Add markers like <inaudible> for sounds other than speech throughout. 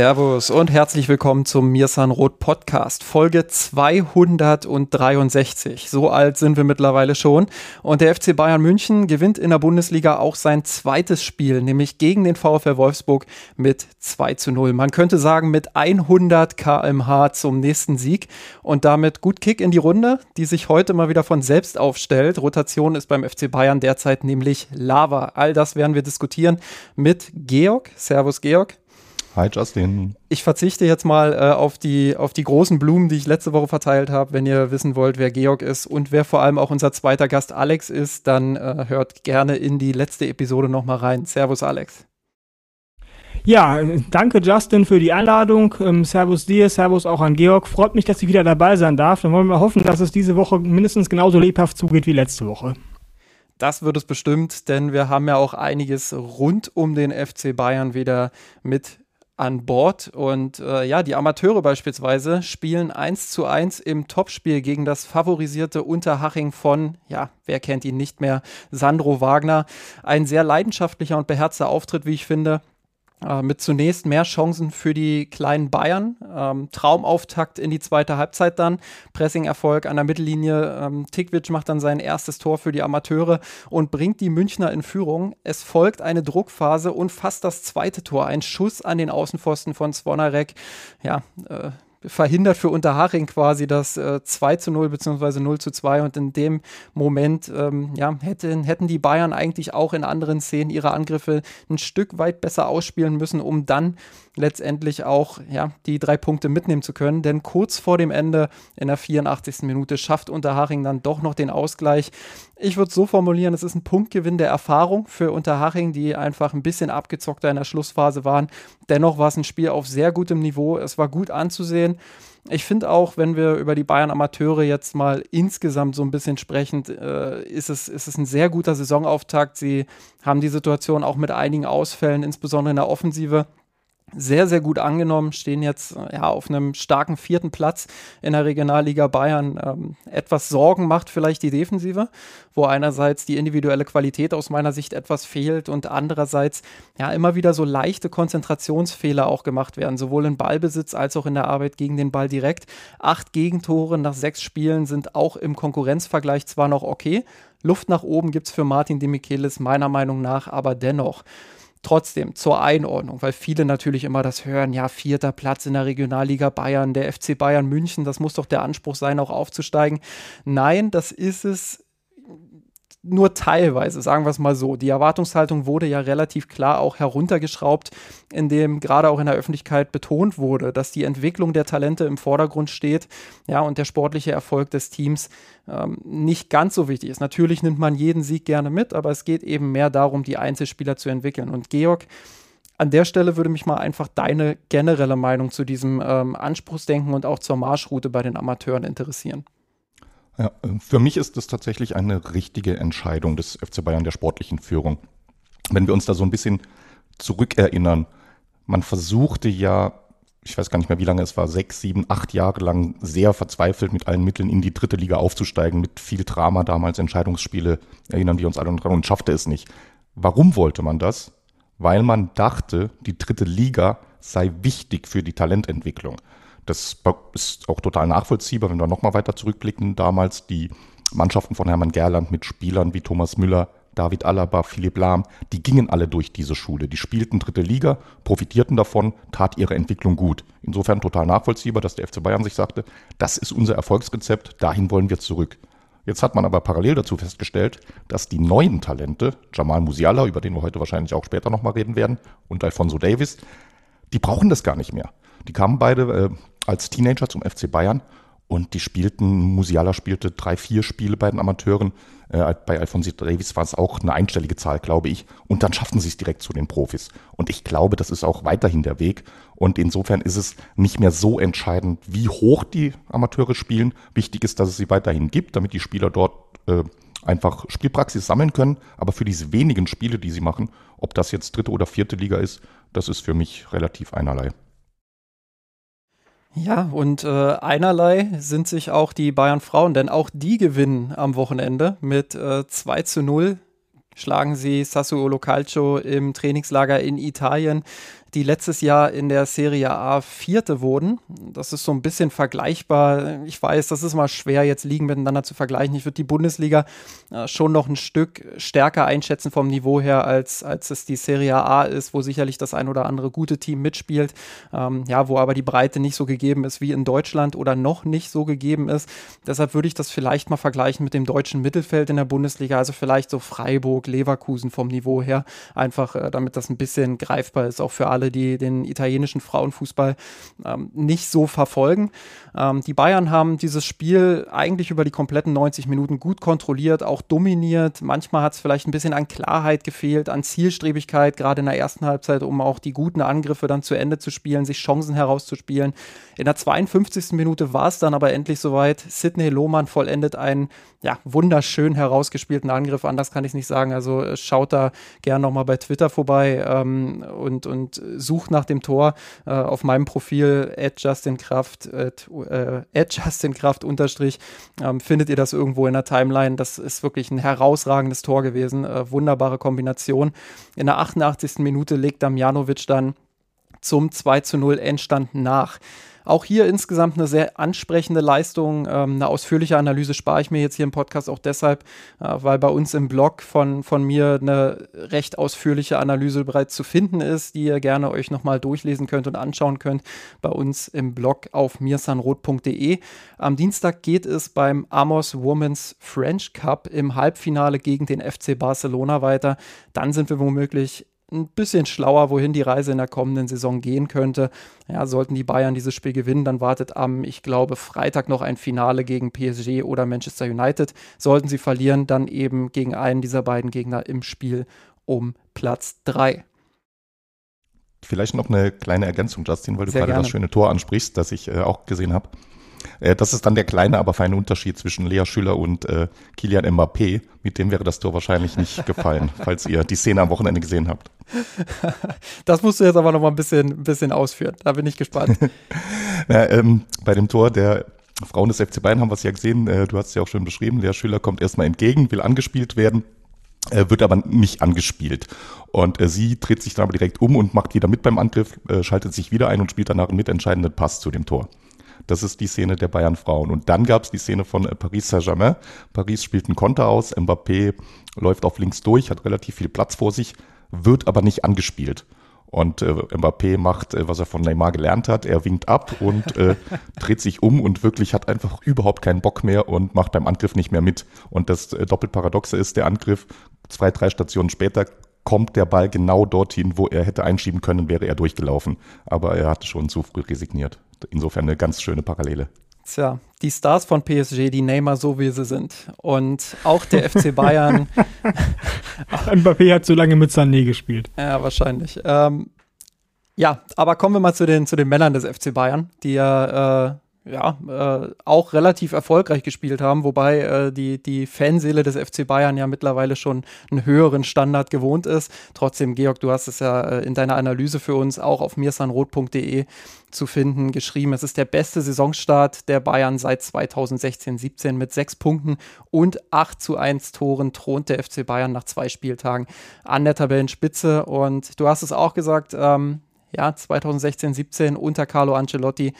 Servus und herzlich willkommen zum Mirsan Roth Podcast, Folge 263. So alt sind wir mittlerweile schon. Und der FC Bayern München gewinnt in der Bundesliga auch sein zweites Spiel, nämlich gegen den VfL Wolfsburg mit 2 zu 0. Man könnte sagen, mit 100 kmh zum nächsten Sieg und damit gut Kick in die Runde, die sich heute mal wieder von selbst aufstellt. Rotation ist beim FC Bayern derzeit nämlich Lava. All das werden wir diskutieren mit Georg. Servus, Georg. Hi Justin. Ich verzichte jetzt mal äh, auf, die, auf die großen Blumen, die ich letzte Woche verteilt habe. Wenn ihr wissen wollt, wer Georg ist und wer vor allem auch unser zweiter Gast Alex ist, dann äh, hört gerne in die letzte Episode nochmal rein. Servus Alex. Ja, danke Justin für die Einladung. Ähm, servus dir, Servus auch an Georg. Freut mich, dass ich wieder dabei sein darf. Dann wollen wir hoffen, dass es diese Woche mindestens genauso lebhaft zugeht wie letzte Woche. Das wird es bestimmt, denn wir haben ja auch einiges rund um den FC Bayern wieder mit an Bord. Und äh, ja, die Amateure beispielsweise spielen 1 zu 1 im Topspiel gegen das favorisierte Unterhaching von, ja, wer kennt ihn nicht mehr, Sandro Wagner. Ein sehr leidenschaftlicher und beherzter Auftritt, wie ich finde. Äh, mit zunächst mehr Chancen für die kleinen Bayern. Ähm, Traumauftakt in die zweite Halbzeit dann. Pressing-Erfolg an der Mittellinie. Ähm, Tikvic macht dann sein erstes Tor für die Amateure und bringt die Münchner in Führung. Es folgt eine Druckphase und fast das zweite Tor. Ein Schuss an den Außenpfosten von Svonarek. Ja, äh, verhindert für Unterhaching quasi das äh, 2 zu 0 bzw. 0 zu 2 und in dem Moment ähm, ja, hätten, hätten die Bayern eigentlich auch in anderen Szenen ihre Angriffe ein Stück weit besser ausspielen müssen, um dann letztendlich auch ja, die drei Punkte mitnehmen zu können. Denn kurz vor dem Ende in der 84. Minute schafft Unterhaching dann doch noch den Ausgleich. Ich würde so formulieren, es ist ein Punktgewinn der Erfahrung für Unterhaching, die einfach ein bisschen abgezockter in der Schlussphase waren. Dennoch war es ein Spiel auf sehr gutem Niveau. Es war gut anzusehen. Ich finde auch, wenn wir über die Bayern Amateure jetzt mal insgesamt so ein bisschen sprechen, äh, ist, es, ist es ein sehr guter Saisonauftakt. Sie haben die Situation auch mit einigen Ausfällen, insbesondere in der Offensive, sehr, sehr gut angenommen, stehen jetzt äh, ja, auf einem starken vierten Platz in der Regionalliga Bayern. Ähm, etwas Sorgen macht vielleicht die Defensive, wo einerseits die individuelle Qualität aus meiner Sicht etwas fehlt und andererseits ja immer wieder so leichte Konzentrationsfehler auch gemacht werden, sowohl im Ballbesitz als auch in der Arbeit gegen den Ball direkt. Acht Gegentore nach sechs Spielen sind auch im Konkurrenzvergleich zwar noch okay, Luft nach oben gibt es für Martin de Michelis meiner Meinung nach aber dennoch. Trotzdem zur Einordnung, weil viele natürlich immer das hören, ja, vierter Platz in der Regionalliga Bayern, der FC Bayern München, das muss doch der Anspruch sein, auch aufzusteigen. Nein, das ist es nur teilweise, sagen wir es mal so. Die Erwartungshaltung wurde ja relativ klar auch heruntergeschraubt, indem gerade auch in der Öffentlichkeit betont wurde, dass die Entwicklung der Talente im Vordergrund steht, ja, und der sportliche Erfolg des Teams ähm, nicht ganz so wichtig ist. Natürlich nimmt man jeden Sieg gerne mit, aber es geht eben mehr darum, die Einzelspieler zu entwickeln. Und Georg, an der Stelle würde mich mal einfach deine generelle Meinung zu diesem ähm, Anspruchsdenken und auch zur Marschroute bei den Amateuren interessieren. Ja, für mich ist das tatsächlich eine richtige Entscheidung des FC Bayern der sportlichen Führung. Wenn wir uns da so ein bisschen zurückerinnern, man versuchte ja, ich weiß gar nicht mehr, wie lange es war, sechs, sieben, acht Jahre lang sehr verzweifelt mit allen Mitteln in die dritte Liga aufzusteigen, mit viel Drama damals, Entscheidungsspiele, erinnern wir uns alle dran und schaffte es nicht. Warum wollte man das? Weil man dachte, die dritte Liga sei wichtig für die Talententwicklung. Das ist auch total nachvollziehbar, wenn wir nochmal weiter zurückblicken. Damals die Mannschaften von Hermann Gerland mit Spielern wie Thomas Müller, David Alaba, Philipp Lahm, die gingen alle durch diese Schule. Die spielten dritte Liga, profitierten davon, tat ihre Entwicklung gut. Insofern total nachvollziehbar, dass der FC Bayern sich sagte, das ist unser Erfolgsrezept, dahin wollen wir zurück. Jetzt hat man aber parallel dazu festgestellt, dass die neuen Talente, Jamal Musiala, über den wir heute wahrscheinlich auch später nochmal reden werden, und Alfonso Davis, die brauchen das gar nicht mehr. Die kamen beide äh, als Teenager zum FC Bayern und die spielten, Musiala spielte drei, vier Spiele bei den Amateuren. Äh, bei Alfonso Davis war es auch eine einstellige Zahl, glaube ich. Und dann schafften sie es direkt zu den Profis. Und ich glaube, das ist auch weiterhin der Weg. Und insofern ist es nicht mehr so entscheidend, wie hoch die Amateure spielen. Wichtig ist, dass es sie weiterhin gibt, damit die Spieler dort äh, einfach Spielpraxis sammeln können. Aber für diese wenigen Spiele, die sie machen, ob das jetzt dritte oder vierte Liga ist, das ist für mich relativ einerlei. Ja, und äh, einerlei sind sich auch die Bayern Frauen, denn auch die gewinnen am Wochenende mit äh, 2 zu 0 schlagen sie Sassuolo Calcio im Trainingslager in Italien die letztes Jahr in der Serie A Vierte wurden. Das ist so ein bisschen vergleichbar. Ich weiß, das ist mal schwer, jetzt Ligen miteinander zu vergleichen. Ich würde die Bundesliga äh, schon noch ein Stück stärker einschätzen vom Niveau her, als, als es die Serie A ist, wo sicherlich das ein oder andere gute Team mitspielt. Ähm, ja, wo aber die Breite nicht so gegeben ist wie in Deutschland oder noch nicht so gegeben ist. Deshalb würde ich das vielleicht mal vergleichen mit dem deutschen Mittelfeld in der Bundesliga. Also vielleicht so Freiburg, Leverkusen vom Niveau her. Einfach, äh, damit das ein bisschen greifbar ist, auch für alle alle, die den italienischen Frauenfußball ähm, nicht so verfolgen. Ähm, die Bayern haben dieses Spiel eigentlich über die kompletten 90 Minuten gut kontrolliert, auch dominiert. Manchmal hat es vielleicht ein bisschen an Klarheit gefehlt, an Zielstrebigkeit, gerade in der ersten Halbzeit, um auch die guten Angriffe dann zu Ende zu spielen, sich Chancen herauszuspielen. In der 52. Minute war es dann aber endlich soweit. Sidney Lohmann vollendet einen ja, wunderschön herausgespielten Angriff. Anders kann ich nicht sagen. Also äh, schaut da gerne nochmal bei Twitter vorbei ähm, und, und sucht nach dem Tor äh, auf meinem Profil @justinkraft äh, @justinkraft unterstrich ähm, findet ihr das irgendwo in der Timeline. Das ist wirklich ein herausragendes Tor gewesen. Äh, wunderbare Kombination. In der 88. Minute legt Damjanovic dann zum 2 zu 0 Endstand nach. Auch hier insgesamt eine sehr ansprechende Leistung. Ähm, eine ausführliche Analyse spare ich mir jetzt hier im Podcast auch deshalb, äh, weil bei uns im Blog von, von mir eine recht ausführliche Analyse bereits zu finden ist, die ihr gerne euch nochmal durchlesen könnt und anschauen könnt bei uns im Blog auf mirsanrot.de. Am Dienstag geht es beim Amos Women's French Cup im Halbfinale gegen den FC Barcelona weiter. Dann sind wir womöglich ein bisschen schlauer, wohin die Reise in der kommenden Saison gehen könnte. Ja, sollten die Bayern dieses Spiel gewinnen, dann wartet am, ich glaube, Freitag noch ein Finale gegen PSG oder Manchester United. Sollten sie verlieren, dann eben gegen einen dieser beiden Gegner im Spiel um Platz 3. Vielleicht noch eine kleine Ergänzung, Justin, weil du Sehr gerade gerne. das schöne Tor ansprichst, das ich äh, auch gesehen habe. Äh, das ist dann der kleine, aber feine Unterschied zwischen Lea Schüller und äh, Kilian Mbappé. Mit dem wäre das Tor wahrscheinlich nicht <laughs> gefallen, falls ihr die Szene am Wochenende gesehen habt. <laughs> Das musst du jetzt aber noch mal ein bisschen, ein bisschen ausführen. Da bin ich gespannt. <laughs> Na, ähm, bei dem Tor der Frauen des FC Bayern haben wir es ja gesehen. Äh, du hast es ja auch schon beschrieben. Lea Schüller kommt erstmal entgegen, will angespielt werden äh, wird aber nicht angespielt. Und äh, sie dreht sich dann aber direkt um und macht wieder mit beim Angriff, äh, schaltet sich wieder ein und spielt danach einen mitentscheidenden Pass zu dem Tor. Das ist die Szene der Bayern Frauen. Und dann gab es die Szene von äh, Paris Saint-Germain. Paris spielt einen Konter aus, Mbappé läuft auf links durch, hat relativ viel Platz vor sich, wird aber nicht angespielt. Und äh, Mbappé macht, äh, was er von Neymar gelernt hat. Er winkt ab und äh, <laughs> dreht sich um und wirklich hat einfach überhaupt keinen Bock mehr und macht beim Angriff nicht mehr mit. Und das äh, doppelt Paradoxe ist, der Angriff zwei, drei Stationen später kommt der Ball genau dorthin, wo er hätte einschieben können, wäre er durchgelaufen. Aber er hatte schon zu früh resigniert. Insofern eine ganz schöne Parallele. Tja, die Stars von PSG, die Neymar so wie sie sind. Und auch der FC <laughs> Bayern. Mbappé hat so lange mit Sané gespielt. Ja, wahrscheinlich. Ähm, ja, aber kommen wir mal zu den, zu den Männern des FC Bayern, die ja äh, ja, äh, auch relativ erfolgreich gespielt haben, wobei äh, die, die Fanseele des FC Bayern ja mittlerweile schon einen höheren Standard gewohnt ist. Trotzdem, Georg, du hast es ja äh, in deiner Analyse für uns auch auf mirsanrot.de zu finden, geschrieben. Es ist der beste Saisonstart der Bayern seit 2016-17 mit sechs Punkten und 8 zu 1 Toren thront der FC Bayern nach zwei Spieltagen an der Tabellenspitze. Und du hast es auch gesagt, ähm, ja, 2016, 17 unter Carlo Ancelotti,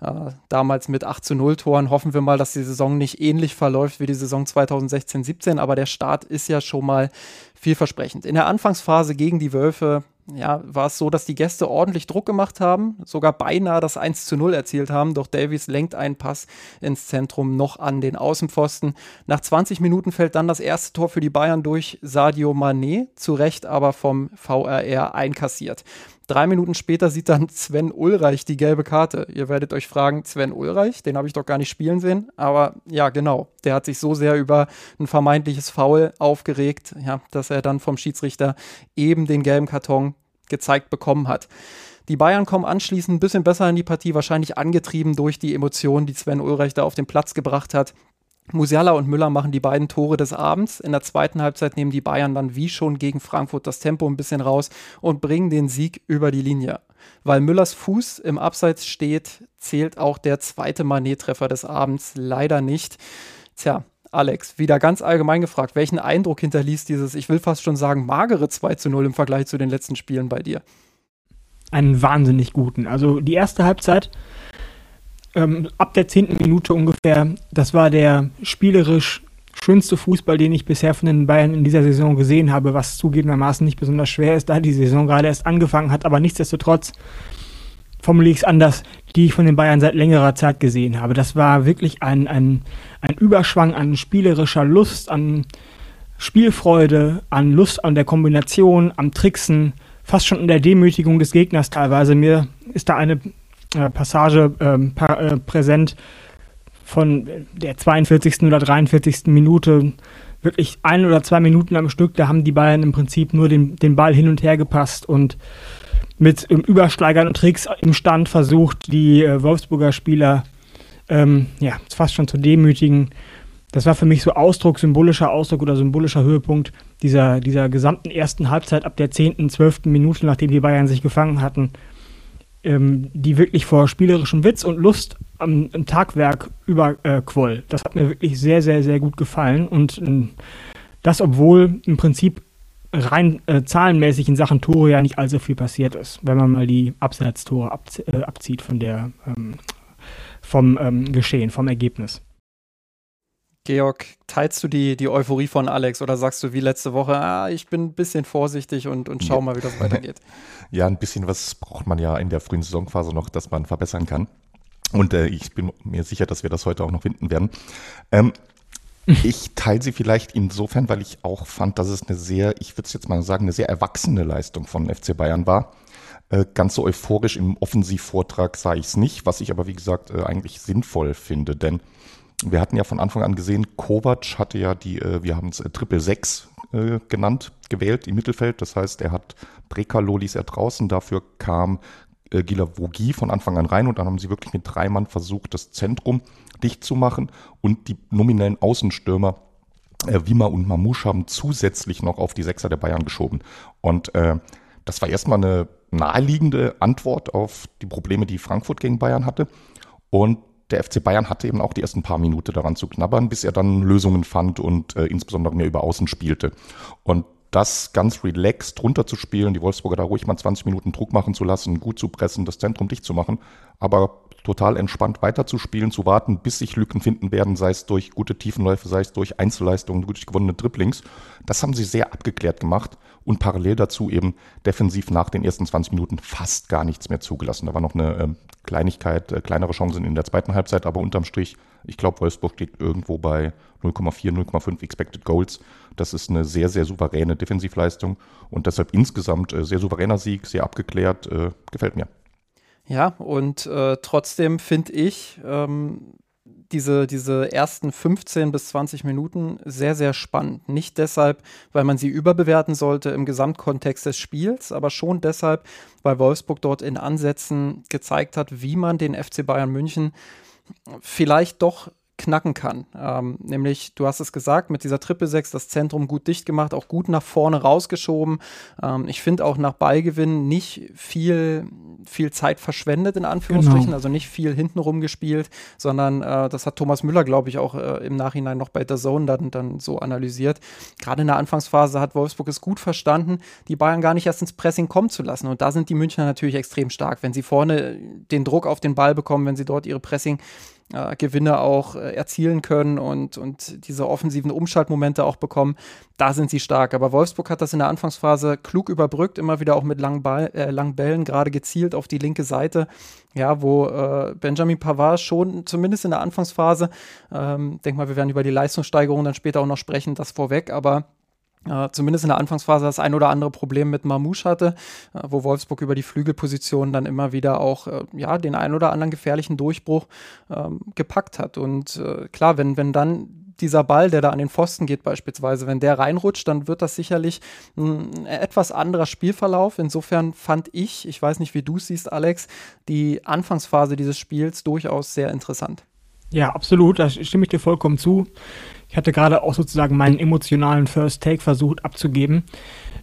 äh, damals mit 8 zu 0 Toren. Hoffen wir mal, dass die Saison nicht ähnlich verläuft wie die Saison 2016, 17, aber der Start ist ja schon mal vielversprechend. In der Anfangsphase gegen die Wölfe ja, war es so, dass die Gäste ordentlich Druck gemacht haben, sogar beinahe das 1 zu 0 erzielt haben, doch Davies lenkt einen Pass ins Zentrum noch an den Außenpfosten. Nach 20 Minuten fällt dann das erste Tor für die Bayern durch Sadio Mané, zu Recht aber vom VRR einkassiert. Drei Minuten später sieht dann Sven Ulreich die gelbe Karte. Ihr werdet euch fragen, Sven Ulreich, den habe ich doch gar nicht spielen sehen. Aber ja, genau, der hat sich so sehr über ein vermeintliches Foul aufgeregt, ja, dass er dann vom Schiedsrichter eben den gelben Karton gezeigt bekommen hat. Die Bayern kommen anschließend ein bisschen besser in die Partie, wahrscheinlich angetrieben durch die Emotionen, die Sven Ulreich da auf den Platz gebracht hat. Musiala und Müller machen die beiden Tore des Abends. In der zweiten Halbzeit nehmen die Bayern dann wie schon gegen Frankfurt das Tempo ein bisschen raus und bringen den Sieg über die Linie. Weil Müllers Fuß im Abseits steht, zählt auch der zweite Manet-Treffer des Abends leider nicht. Tja, Alex, wieder ganz allgemein gefragt, welchen Eindruck hinterließ dieses, ich will fast schon sagen, magere 2 zu 0 im Vergleich zu den letzten Spielen bei dir? Einen wahnsinnig guten. Also die erste Halbzeit ähm, ab der zehnten Minute ungefähr, das war der spielerisch schönste Fußball, den ich bisher von den Bayern in dieser Saison gesehen habe, was zugegebenermaßen nicht besonders schwer ist, da die Saison gerade erst angefangen hat, aber nichtsdestotrotz formuliere ich es anders, die ich von den Bayern seit längerer Zeit gesehen habe. Das war wirklich ein, ein, ein Überschwang an spielerischer Lust, an Spielfreude, an Lust an der Kombination, am Tricksen, fast schon in der Demütigung des Gegners teilweise. Mir ist da eine Passage ähm, pa äh, präsent von der 42. oder 43. Minute, wirklich ein oder zwei Minuten am Stück, da haben die Bayern im Prinzip nur den, den Ball hin und her gepasst und mit ähm, Übersteigern und Tricks im Stand versucht, die äh, Wolfsburger Spieler ähm, ja, fast schon zu demütigen. Das war für mich so Ausdruck, symbolischer Ausdruck oder symbolischer Höhepunkt dieser, dieser gesamten ersten Halbzeit ab der 10., 12. Minute, nachdem die Bayern sich gefangen hatten ähm, die wirklich vor spielerischem Witz und Lust am, am Tagwerk überquoll. Äh, das hat mir wirklich sehr, sehr, sehr gut gefallen und äh, das, obwohl im Prinzip rein äh, zahlenmäßig in Sachen Tore ja nicht allzu viel passiert ist, wenn man mal die Abseitstore ab, äh, abzieht von der, ähm, vom ähm, Geschehen, vom Ergebnis. Georg, teilst du die, die Euphorie von Alex oder sagst du wie letzte Woche, ah, ich bin ein bisschen vorsichtig und, und schau mal, wie das weitergeht? <laughs> Ja, ein bisschen was braucht man ja in der frühen Saisonphase noch, dass man verbessern kann. Und äh, ich bin mir sicher, dass wir das heute auch noch finden werden. Ähm, <laughs> ich teile sie vielleicht insofern, weil ich auch fand, dass es eine sehr, ich würde es jetzt mal sagen, eine sehr erwachsene Leistung von FC Bayern war. Äh, ganz so euphorisch im Offensivvortrag sah ich es nicht, was ich aber wie gesagt äh, eigentlich sinnvoll finde, denn wir hatten ja von Anfang an gesehen, Kovac hatte ja die, äh, wir haben es äh, Triple 6 äh, genannt, gewählt im Mittelfeld. Das heißt, er hat Brekalo ließ er draußen, dafür kam äh, Gilavogi von Anfang an rein und dann haben sie wirklich mit drei Mann versucht, das Zentrum dicht zu machen und die nominellen Außenstürmer äh, Wima und Mamouche haben zusätzlich noch auf die Sechser der Bayern geschoben. Und äh, das war erstmal eine naheliegende Antwort auf die Probleme, die Frankfurt gegen Bayern hatte. Und der FC Bayern hatte eben auch die ersten paar Minuten daran zu knabbern, bis er dann Lösungen fand und äh, insbesondere mehr über Außen spielte. Und das ganz relaxed runterzuspielen, die Wolfsburger da ruhig mal 20 Minuten Druck machen zu lassen, gut zu pressen, das Zentrum dicht zu machen, aber total entspannt weiterzuspielen, zu warten, bis sich Lücken finden werden, sei es durch gute Tiefenläufe, sei es durch Einzelleistungen, durch gewonnene Dribblings. Das haben sie sehr abgeklärt gemacht und parallel dazu eben defensiv nach den ersten 20 Minuten fast gar nichts mehr zugelassen. Da war noch eine äh, Kleinigkeit, äh, kleinere Chancen in der zweiten Halbzeit, aber unterm Strich, ich glaube, Wolfsburg steht irgendwo bei 0,4, 0,5 Expected Goals. Das ist eine sehr, sehr souveräne Defensivleistung und deshalb insgesamt äh, sehr souveräner Sieg, sehr abgeklärt, äh, gefällt mir. Ja, und äh, trotzdem finde ich ähm, diese, diese ersten 15 bis 20 Minuten sehr, sehr spannend. Nicht deshalb, weil man sie überbewerten sollte im Gesamtkontext des Spiels, aber schon deshalb, weil Wolfsburg dort in Ansätzen gezeigt hat, wie man den FC Bayern München vielleicht doch knacken kann. Ähm, nämlich, du hast es gesagt, mit dieser Triple 6 das Zentrum gut dicht gemacht, auch gut nach vorne rausgeschoben. Ähm, ich finde auch nach Ballgewinn nicht viel, viel Zeit verschwendet, in Anführungsstrichen, genau. also nicht viel hintenrum gespielt, sondern äh, das hat Thomas Müller, glaube ich, auch äh, im Nachhinein noch bei der Zone dann, dann so analysiert. Gerade in der Anfangsphase hat Wolfsburg es gut verstanden, die Bayern gar nicht erst ins Pressing kommen zu lassen. Und da sind die Münchner natürlich extrem stark. Wenn sie vorne den Druck auf den Ball bekommen, wenn sie dort ihre Pressing äh, Gewinne auch äh, erzielen können und, und diese offensiven Umschaltmomente auch bekommen, da sind sie stark. Aber Wolfsburg hat das in der Anfangsphase klug überbrückt, immer wieder auch mit langen, Ball, äh, langen Bällen, gerade gezielt auf die linke Seite, ja, wo äh, Benjamin Pavard schon zumindest in der Anfangsphase, ähm, denk mal, wir werden über die Leistungssteigerung dann später auch noch sprechen, das vorweg, aber äh, zumindest in der Anfangsphase das ein oder andere Problem mit Mamouche hatte, äh, wo Wolfsburg über die Flügelposition dann immer wieder auch äh, ja, den ein oder anderen gefährlichen Durchbruch ähm, gepackt hat. Und äh, klar, wenn, wenn dann dieser Ball, der da an den Pfosten geht beispielsweise, wenn der reinrutscht, dann wird das sicherlich ein etwas anderer Spielverlauf. Insofern fand ich, ich weiß nicht, wie du es siehst, Alex, die Anfangsphase dieses Spiels durchaus sehr interessant. Ja, absolut, da stimme ich dir vollkommen zu. Ich hatte gerade auch sozusagen meinen emotionalen First Take versucht abzugeben.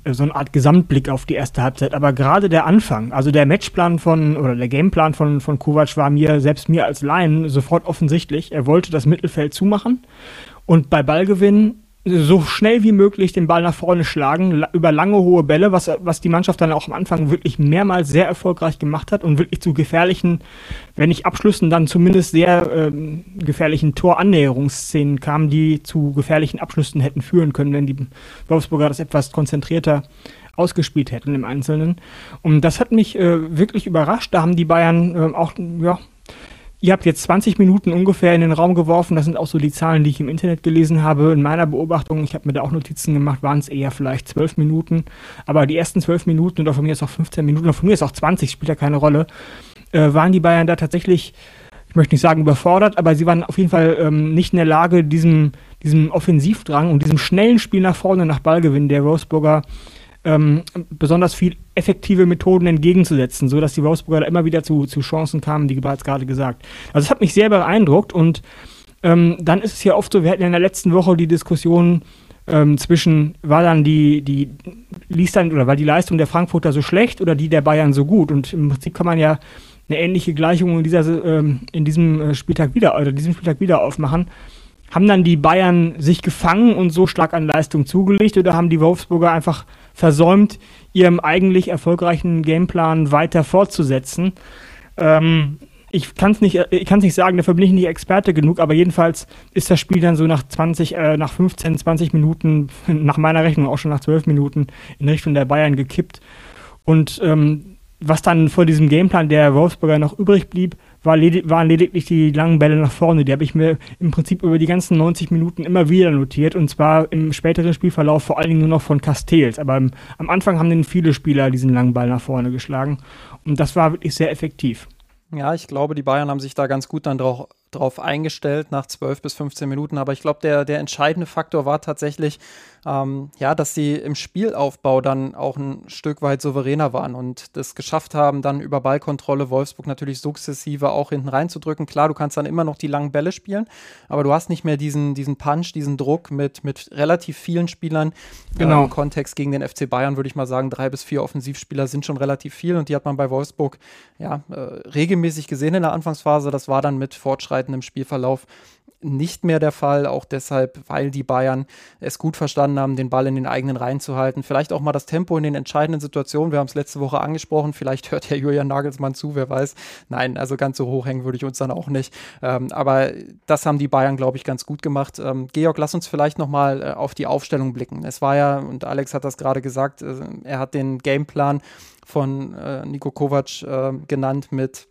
Äh, so eine Art Gesamtblick auf die erste Halbzeit. Aber gerade der Anfang, also der Matchplan von oder der Gameplan von, von Kovac war mir, selbst mir als Laien, sofort offensichtlich. Er wollte das Mittelfeld zumachen und bei Ballgewinn so schnell wie möglich den Ball nach vorne schlagen, über lange, hohe Bälle, was, was die Mannschaft dann auch am Anfang wirklich mehrmals sehr erfolgreich gemacht hat und wirklich zu gefährlichen, wenn nicht Abschlüssen, dann zumindest sehr ähm, gefährlichen Torannäherungsszenen kam, die zu gefährlichen Abschlüssen hätten führen können, wenn die Wolfsburger das etwas konzentrierter ausgespielt hätten im Einzelnen. Und das hat mich äh, wirklich überrascht. Da haben die Bayern äh, auch ja, Ihr habt jetzt 20 Minuten ungefähr in den Raum geworfen. Das sind auch so die Zahlen, die ich im Internet gelesen habe. In meiner Beobachtung, ich habe mir da auch Notizen gemacht, waren es eher vielleicht 12 Minuten. Aber die ersten 12 Minuten oder von mir ist auch 15 Minuten oder von mir ist auch 20, spielt ja keine Rolle, äh, waren die Bayern da tatsächlich, ich möchte nicht sagen überfordert, aber sie waren auf jeden Fall ähm, nicht in der Lage, diesem, diesem Offensivdrang und diesem schnellen Spiel nach vorne nach Ballgewinn der Roseburger ähm, besonders viel effektive Methoden entgegenzusetzen, so dass die Wolfsburger immer wieder zu, zu Chancen kamen, die bereits gerade gesagt. Also es hat mich sehr beeindruckt und ähm, dann ist es ja oft so, wir hatten ja in der letzten Woche die Diskussion ähm, zwischen, war dann die, die, ließ dann, oder war die Leistung der Frankfurter so schlecht oder die der Bayern so gut? Und im Prinzip kann man ja eine ähnliche Gleichung in, dieser, ähm, in diesem äh, Spieltag wieder, oder diesem Spieltag wieder aufmachen. Haben dann die Bayern sich gefangen und so stark an Leistung zugelegt oder haben die Wolfsburger einfach versäumt, ihrem eigentlich erfolgreichen Gameplan weiter fortzusetzen? Ähm, ich kann es nicht, ich kann's nicht sagen, dafür bin ich nicht Experte genug, aber jedenfalls ist das Spiel dann so nach 20, äh, nach 15, 20 Minuten, <laughs> nach meiner Rechnung auch schon nach 12 Minuten in Richtung der Bayern gekippt. Und ähm, was dann vor diesem Gameplan der Wolfsburger noch übrig blieb, war ledig waren lediglich die langen Bälle nach vorne. Die habe ich mir im Prinzip über die ganzen 90 Minuten immer wieder notiert und zwar im späteren Spielverlauf vor allen Dingen nur noch von Castells. Aber am, am Anfang haben den viele Spieler diesen langen Ball nach vorne geschlagen und das war wirklich sehr effektiv. Ja, ich glaube, die Bayern haben sich da ganz gut dann drauf, drauf eingestellt nach 12 bis 15 Minuten. Aber ich glaube, der, der entscheidende Faktor war tatsächlich, ähm, ja, dass sie im Spielaufbau dann auch ein Stück weit souveräner waren und das geschafft haben, dann über Ballkontrolle Wolfsburg natürlich sukzessive auch hinten reinzudrücken. Klar, du kannst dann immer noch die langen Bälle spielen, aber du hast nicht mehr diesen, diesen Punch, diesen Druck mit, mit relativ vielen Spielern. Genau. Äh, Im Kontext gegen den FC Bayern würde ich mal sagen, drei bis vier Offensivspieler sind schon relativ viel und die hat man bei Wolfsburg ja, äh, regelmäßig gesehen in der Anfangsphase. Das war dann mit fortschreitendem Spielverlauf nicht mehr der Fall, auch deshalb, weil die Bayern es gut verstanden haben, den Ball in den eigenen Reihen zu halten. Vielleicht auch mal das Tempo in den entscheidenden Situationen. Wir haben es letzte Woche angesprochen. Vielleicht hört ja Julian Nagelsmann zu, wer weiß. Nein, also ganz so hoch hängen würde ich uns dann auch nicht. Ähm, aber das haben die Bayern, glaube ich, ganz gut gemacht. Ähm, Georg, lass uns vielleicht noch mal äh, auf die Aufstellung blicken. Es war ja, und Alex hat das gerade gesagt, äh, er hat den Gameplan von äh, Nico Kovac äh, genannt mit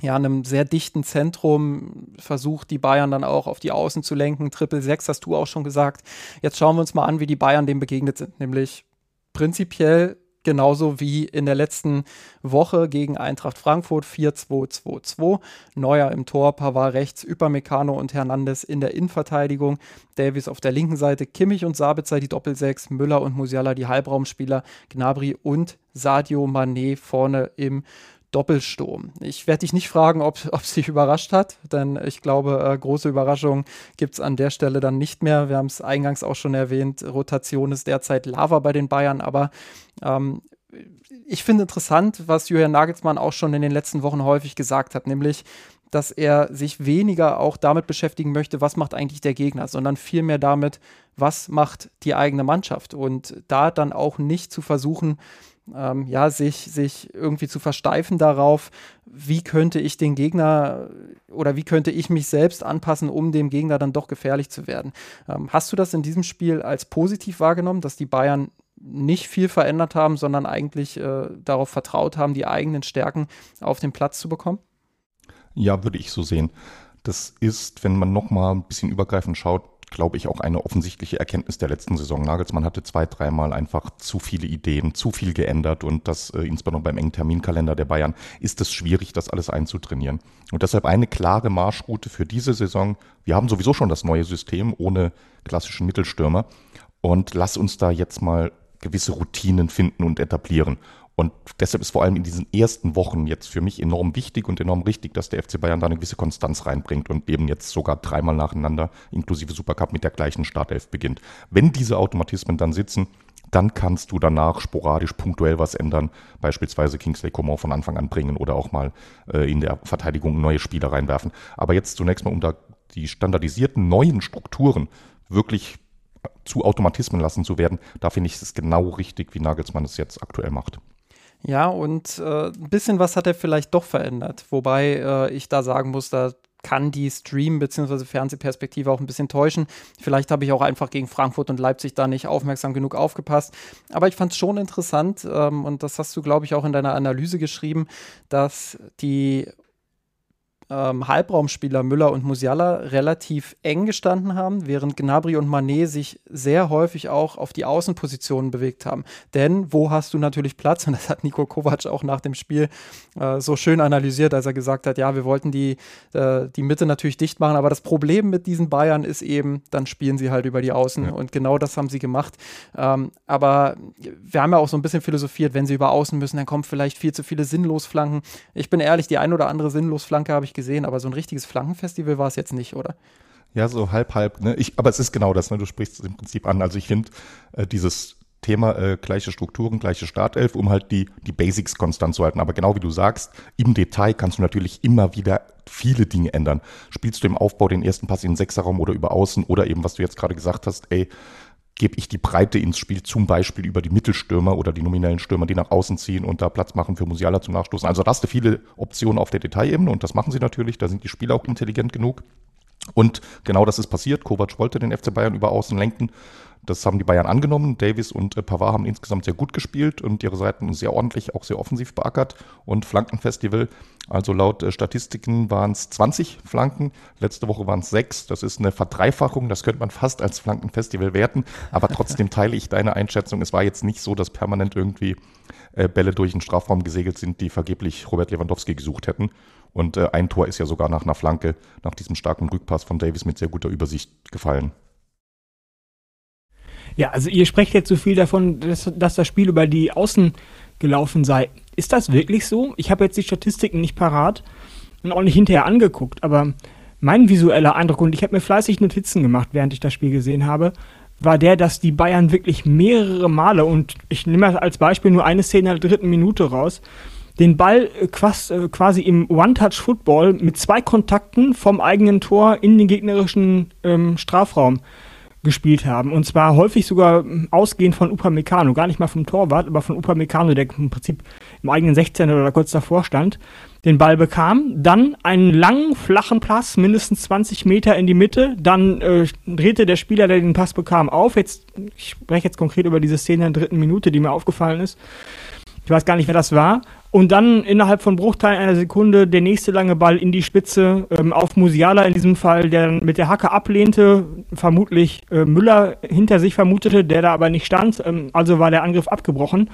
ja, einem sehr dichten Zentrum versucht die Bayern dann auch auf die Außen zu lenken. Triple 6 hast du auch schon gesagt. Jetzt schauen wir uns mal an, wie die Bayern dem begegnet sind. Nämlich prinzipiell genauso wie in der letzten Woche gegen Eintracht Frankfurt 4-2-2-2. Neuer im Tor, Pavard rechts, Upamecano und Hernandez in der Innenverteidigung. Davis auf der linken Seite, Kimmich und Sabitzer die Doppelsechs, Müller und Musiala die Halbraumspieler, Gnabry und Sadio Mané vorne im Doppelsturm. Ich werde dich nicht fragen, ob es dich überrascht hat, denn ich glaube, äh, große Überraschungen gibt es an der Stelle dann nicht mehr. Wir haben es eingangs auch schon erwähnt, Rotation ist derzeit Lava bei den Bayern, aber ähm, ich finde interessant, was Julian Nagelsmann auch schon in den letzten Wochen häufig gesagt hat, nämlich, dass er sich weniger auch damit beschäftigen möchte, was macht eigentlich der Gegner, sondern vielmehr damit, was macht die eigene Mannschaft. Und da dann auch nicht zu versuchen, ähm, ja, sich, sich irgendwie zu versteifen darauf, wie könnte ich den Gegner oder wie könnte ich mich selbst anpassen, um dem Gegner dann doch gefährlich zu werden. Ähm, hast du das in diesem Spiel als positiv wahrgenommen, dass die Bayern nicht viel verändert haben, sondern eigentlich äh, darauf vertraut haben, die eigenen Stärken auf den Platz zu bekommen? Ja, würde ich so sehen. Das ist, wenn man noch mal ein bisschen übergreifend schaut, glaube ich, auch eine offensichtliche Erkenntnis der letzten Saison. Nagelsmann hatte zwei, dreimal einfach zu viele Ideen, zu viel geändert und das äh, insbesondere beim engen Terminkalender der Bayern ist es schwierig, das alles einzutrainieren. Und deshalb eine klare Marschroute für diese Saison. Wir haben sowieso schon das neue System ohne klassischen Mittelstürmer und lass uns da jetzt mal gewisse Routinen finden und etablieren. Und deshalb ist vor allem in diesen ersten Wochen jetzt für mich enorm wichtig und enorm richtig, dass der FC Bayern da eine gewisse Konstanz reinbringt und eben jetzt sogar dreimal nacheinander inklusive Supercup mit der gleichen Startelf beginnt. Wenn diese Automatismen dann sitzen, dann kannst du danach sporadisch punktuell was ändern, beispielsweise Kingsley Coman von Anfang an bringen oder auch mal äh, in der Verteidigung neue Spieler reinwerfen. Aber jetzt zunächst mal, um da die standardisierten neuen Strukturen wirklich zu Automatismen lassen zu werden, da finde ich es genau richtig, wie Nagelsmann es jetzt aktuell macht. Ja, und äh, ein bisschen was hat er vielleicht doch verändert. Wobei äh, ich da sagen muss, da kann die Stream- bzw. Fernsehperspektive auch ein bisschen täuschen. Vielleicht habe ich auch einfach gegen Frankfurt und Leipzig da nicht aufmerksam genug aufgepasst. Aber ich fand es schon interessant, ähm, und das hast du, glaube ich, auch in deiner Analyse geschrieben, dass die ähm, Halbraumspieler Müller und Musiala relativ eng gestanden haben, während Gnabry und Manet sich sehr häufig auch auf die Außenpositionen bewegt haben. Denn wo hast du natürlich Platz? Und das hat Nico Kovac auch nach dem Spiel äh, so schön analysiert, als er gesagt hat, ja, wir wollten die, äh, die Mitte natürlich dicht machen, aber das Problem mit diesen Bayern ist eben, dann spielen sie halt über die Außen ja. und genau das haben sie gemacht. Ähm, aber wir haben ja auch so ein bisschen philosophiert, wenn sie über Außen müssen, dann kommen vielleicht viel zu viele Sinnlosflanken. Ich bin ehrlich, die ein oder andere Sinnlosflanke habe ich gesehen, aber so ein richtiges Flankenfestival war es jetzt nicht, oder? Ja, so halb, halb. Ne? Ich, aber es ist genau das, ne? du sprichst es im Prinzip an. Also ich finde äh, dieses Thema äh, gleiche Strukturen, gleiche Startelf, um halt die, die Basics konstant zu halten. Aber genau wie du sagst, im Detail kannst du natürlich immer wieder viele Dinge ändern. Spielst du im Aufbau den ersten Pass in den Sechserraum oder über Außen oder eben, was du jetzt gerade gesagt hast, ey, gebe ich die Breite ins Spiel, zum Beispiel über die Mittelstürmer oder die nominellen Stürmer, die nach außen ziehen und da Platz machen für Musiala zum Nachstoßen. Also da hast du viele Optionen auf der Detailebene und das machen sie natürlich, da sind die Spieler auch intelligent genug. Und genau das ist passiert. Kovac wollte den FC Bayern über außen lenken. Das haben die Bayern angenommen. Davis und äh, Pavard haben insgesamt sehr gut gespielt und ihre Seiten sehr ordentlich, auch sehr offensiv beackert. Und Flankenfestival, also laut äh, Statistiken waren es 20 Flanken. Letzte Woche waren es sechs. Das ist eine Verdreifachung. Das könnte man fast als Flankenfestival werten. Aber trotzdem <laughs> teile ich deine Einschätzung. Es war jetzt nicht so, dass permanent irgendwie äh, Bälle durch den Strafraum gesegelt sind, die vergeblich Robert Lewandowski gesucht hätten. Und äh, ein Tor ist ja sogar nach einer Flanke, nach diesem starken Rückpass von Davis mit sehr guter Übersicht gefallen. Ja, also ihr sprecht jetzt so viel davon, dass, dass das Spiel über die Außen gelaufen sei. Ist das wirklich so? Ich habe jetzt die Statistiken nicht parat und auch nicht hinterher angeguckt, aber mein visueller Eindruck, und ich habe mir fleißig Notizen gemacht, während ich das Spiel gesehen habe, war der, dass die Bayern wirklich mehrere Male, und ich nehme als Beispiel nur eine Szene in der dritten Minute raus, den Ball äh, äh, quasi im One-Touch-Football mit zwei Kontakten vom eigenen Tor in den gegnerischen ähm, Strafraum gespielt haben. Und zwar häufig sogar ausgehend von Upamecano, gar nicht mal vom Torwart, aber von Upamecano, der im Prinzip im eigenen 16er oder kurz davor stand, den Ball bekam, dann einen langen, flachen Pass, mindestens 20 Meter in die Mitte, dann äh, drehte der Spieler, der den Pass bekam, auf. Jetzt, ich spreche jetzt konkret über diese Szene in der dritten Minute, die mir aufgefallen ist. Ich weiß gar nicht, wer das war. Und dann innerhalb von Bruchteilen einer Sekunde der nächste lange Ball in die Spitze ähm, auf Musiala in diesem Fall, der dann mit der Hacke ablehnte, vermutlich äh, Müller hinter sich vermutete, der da aber nicht stand. Ähm, also war der Angriff abgebrochen.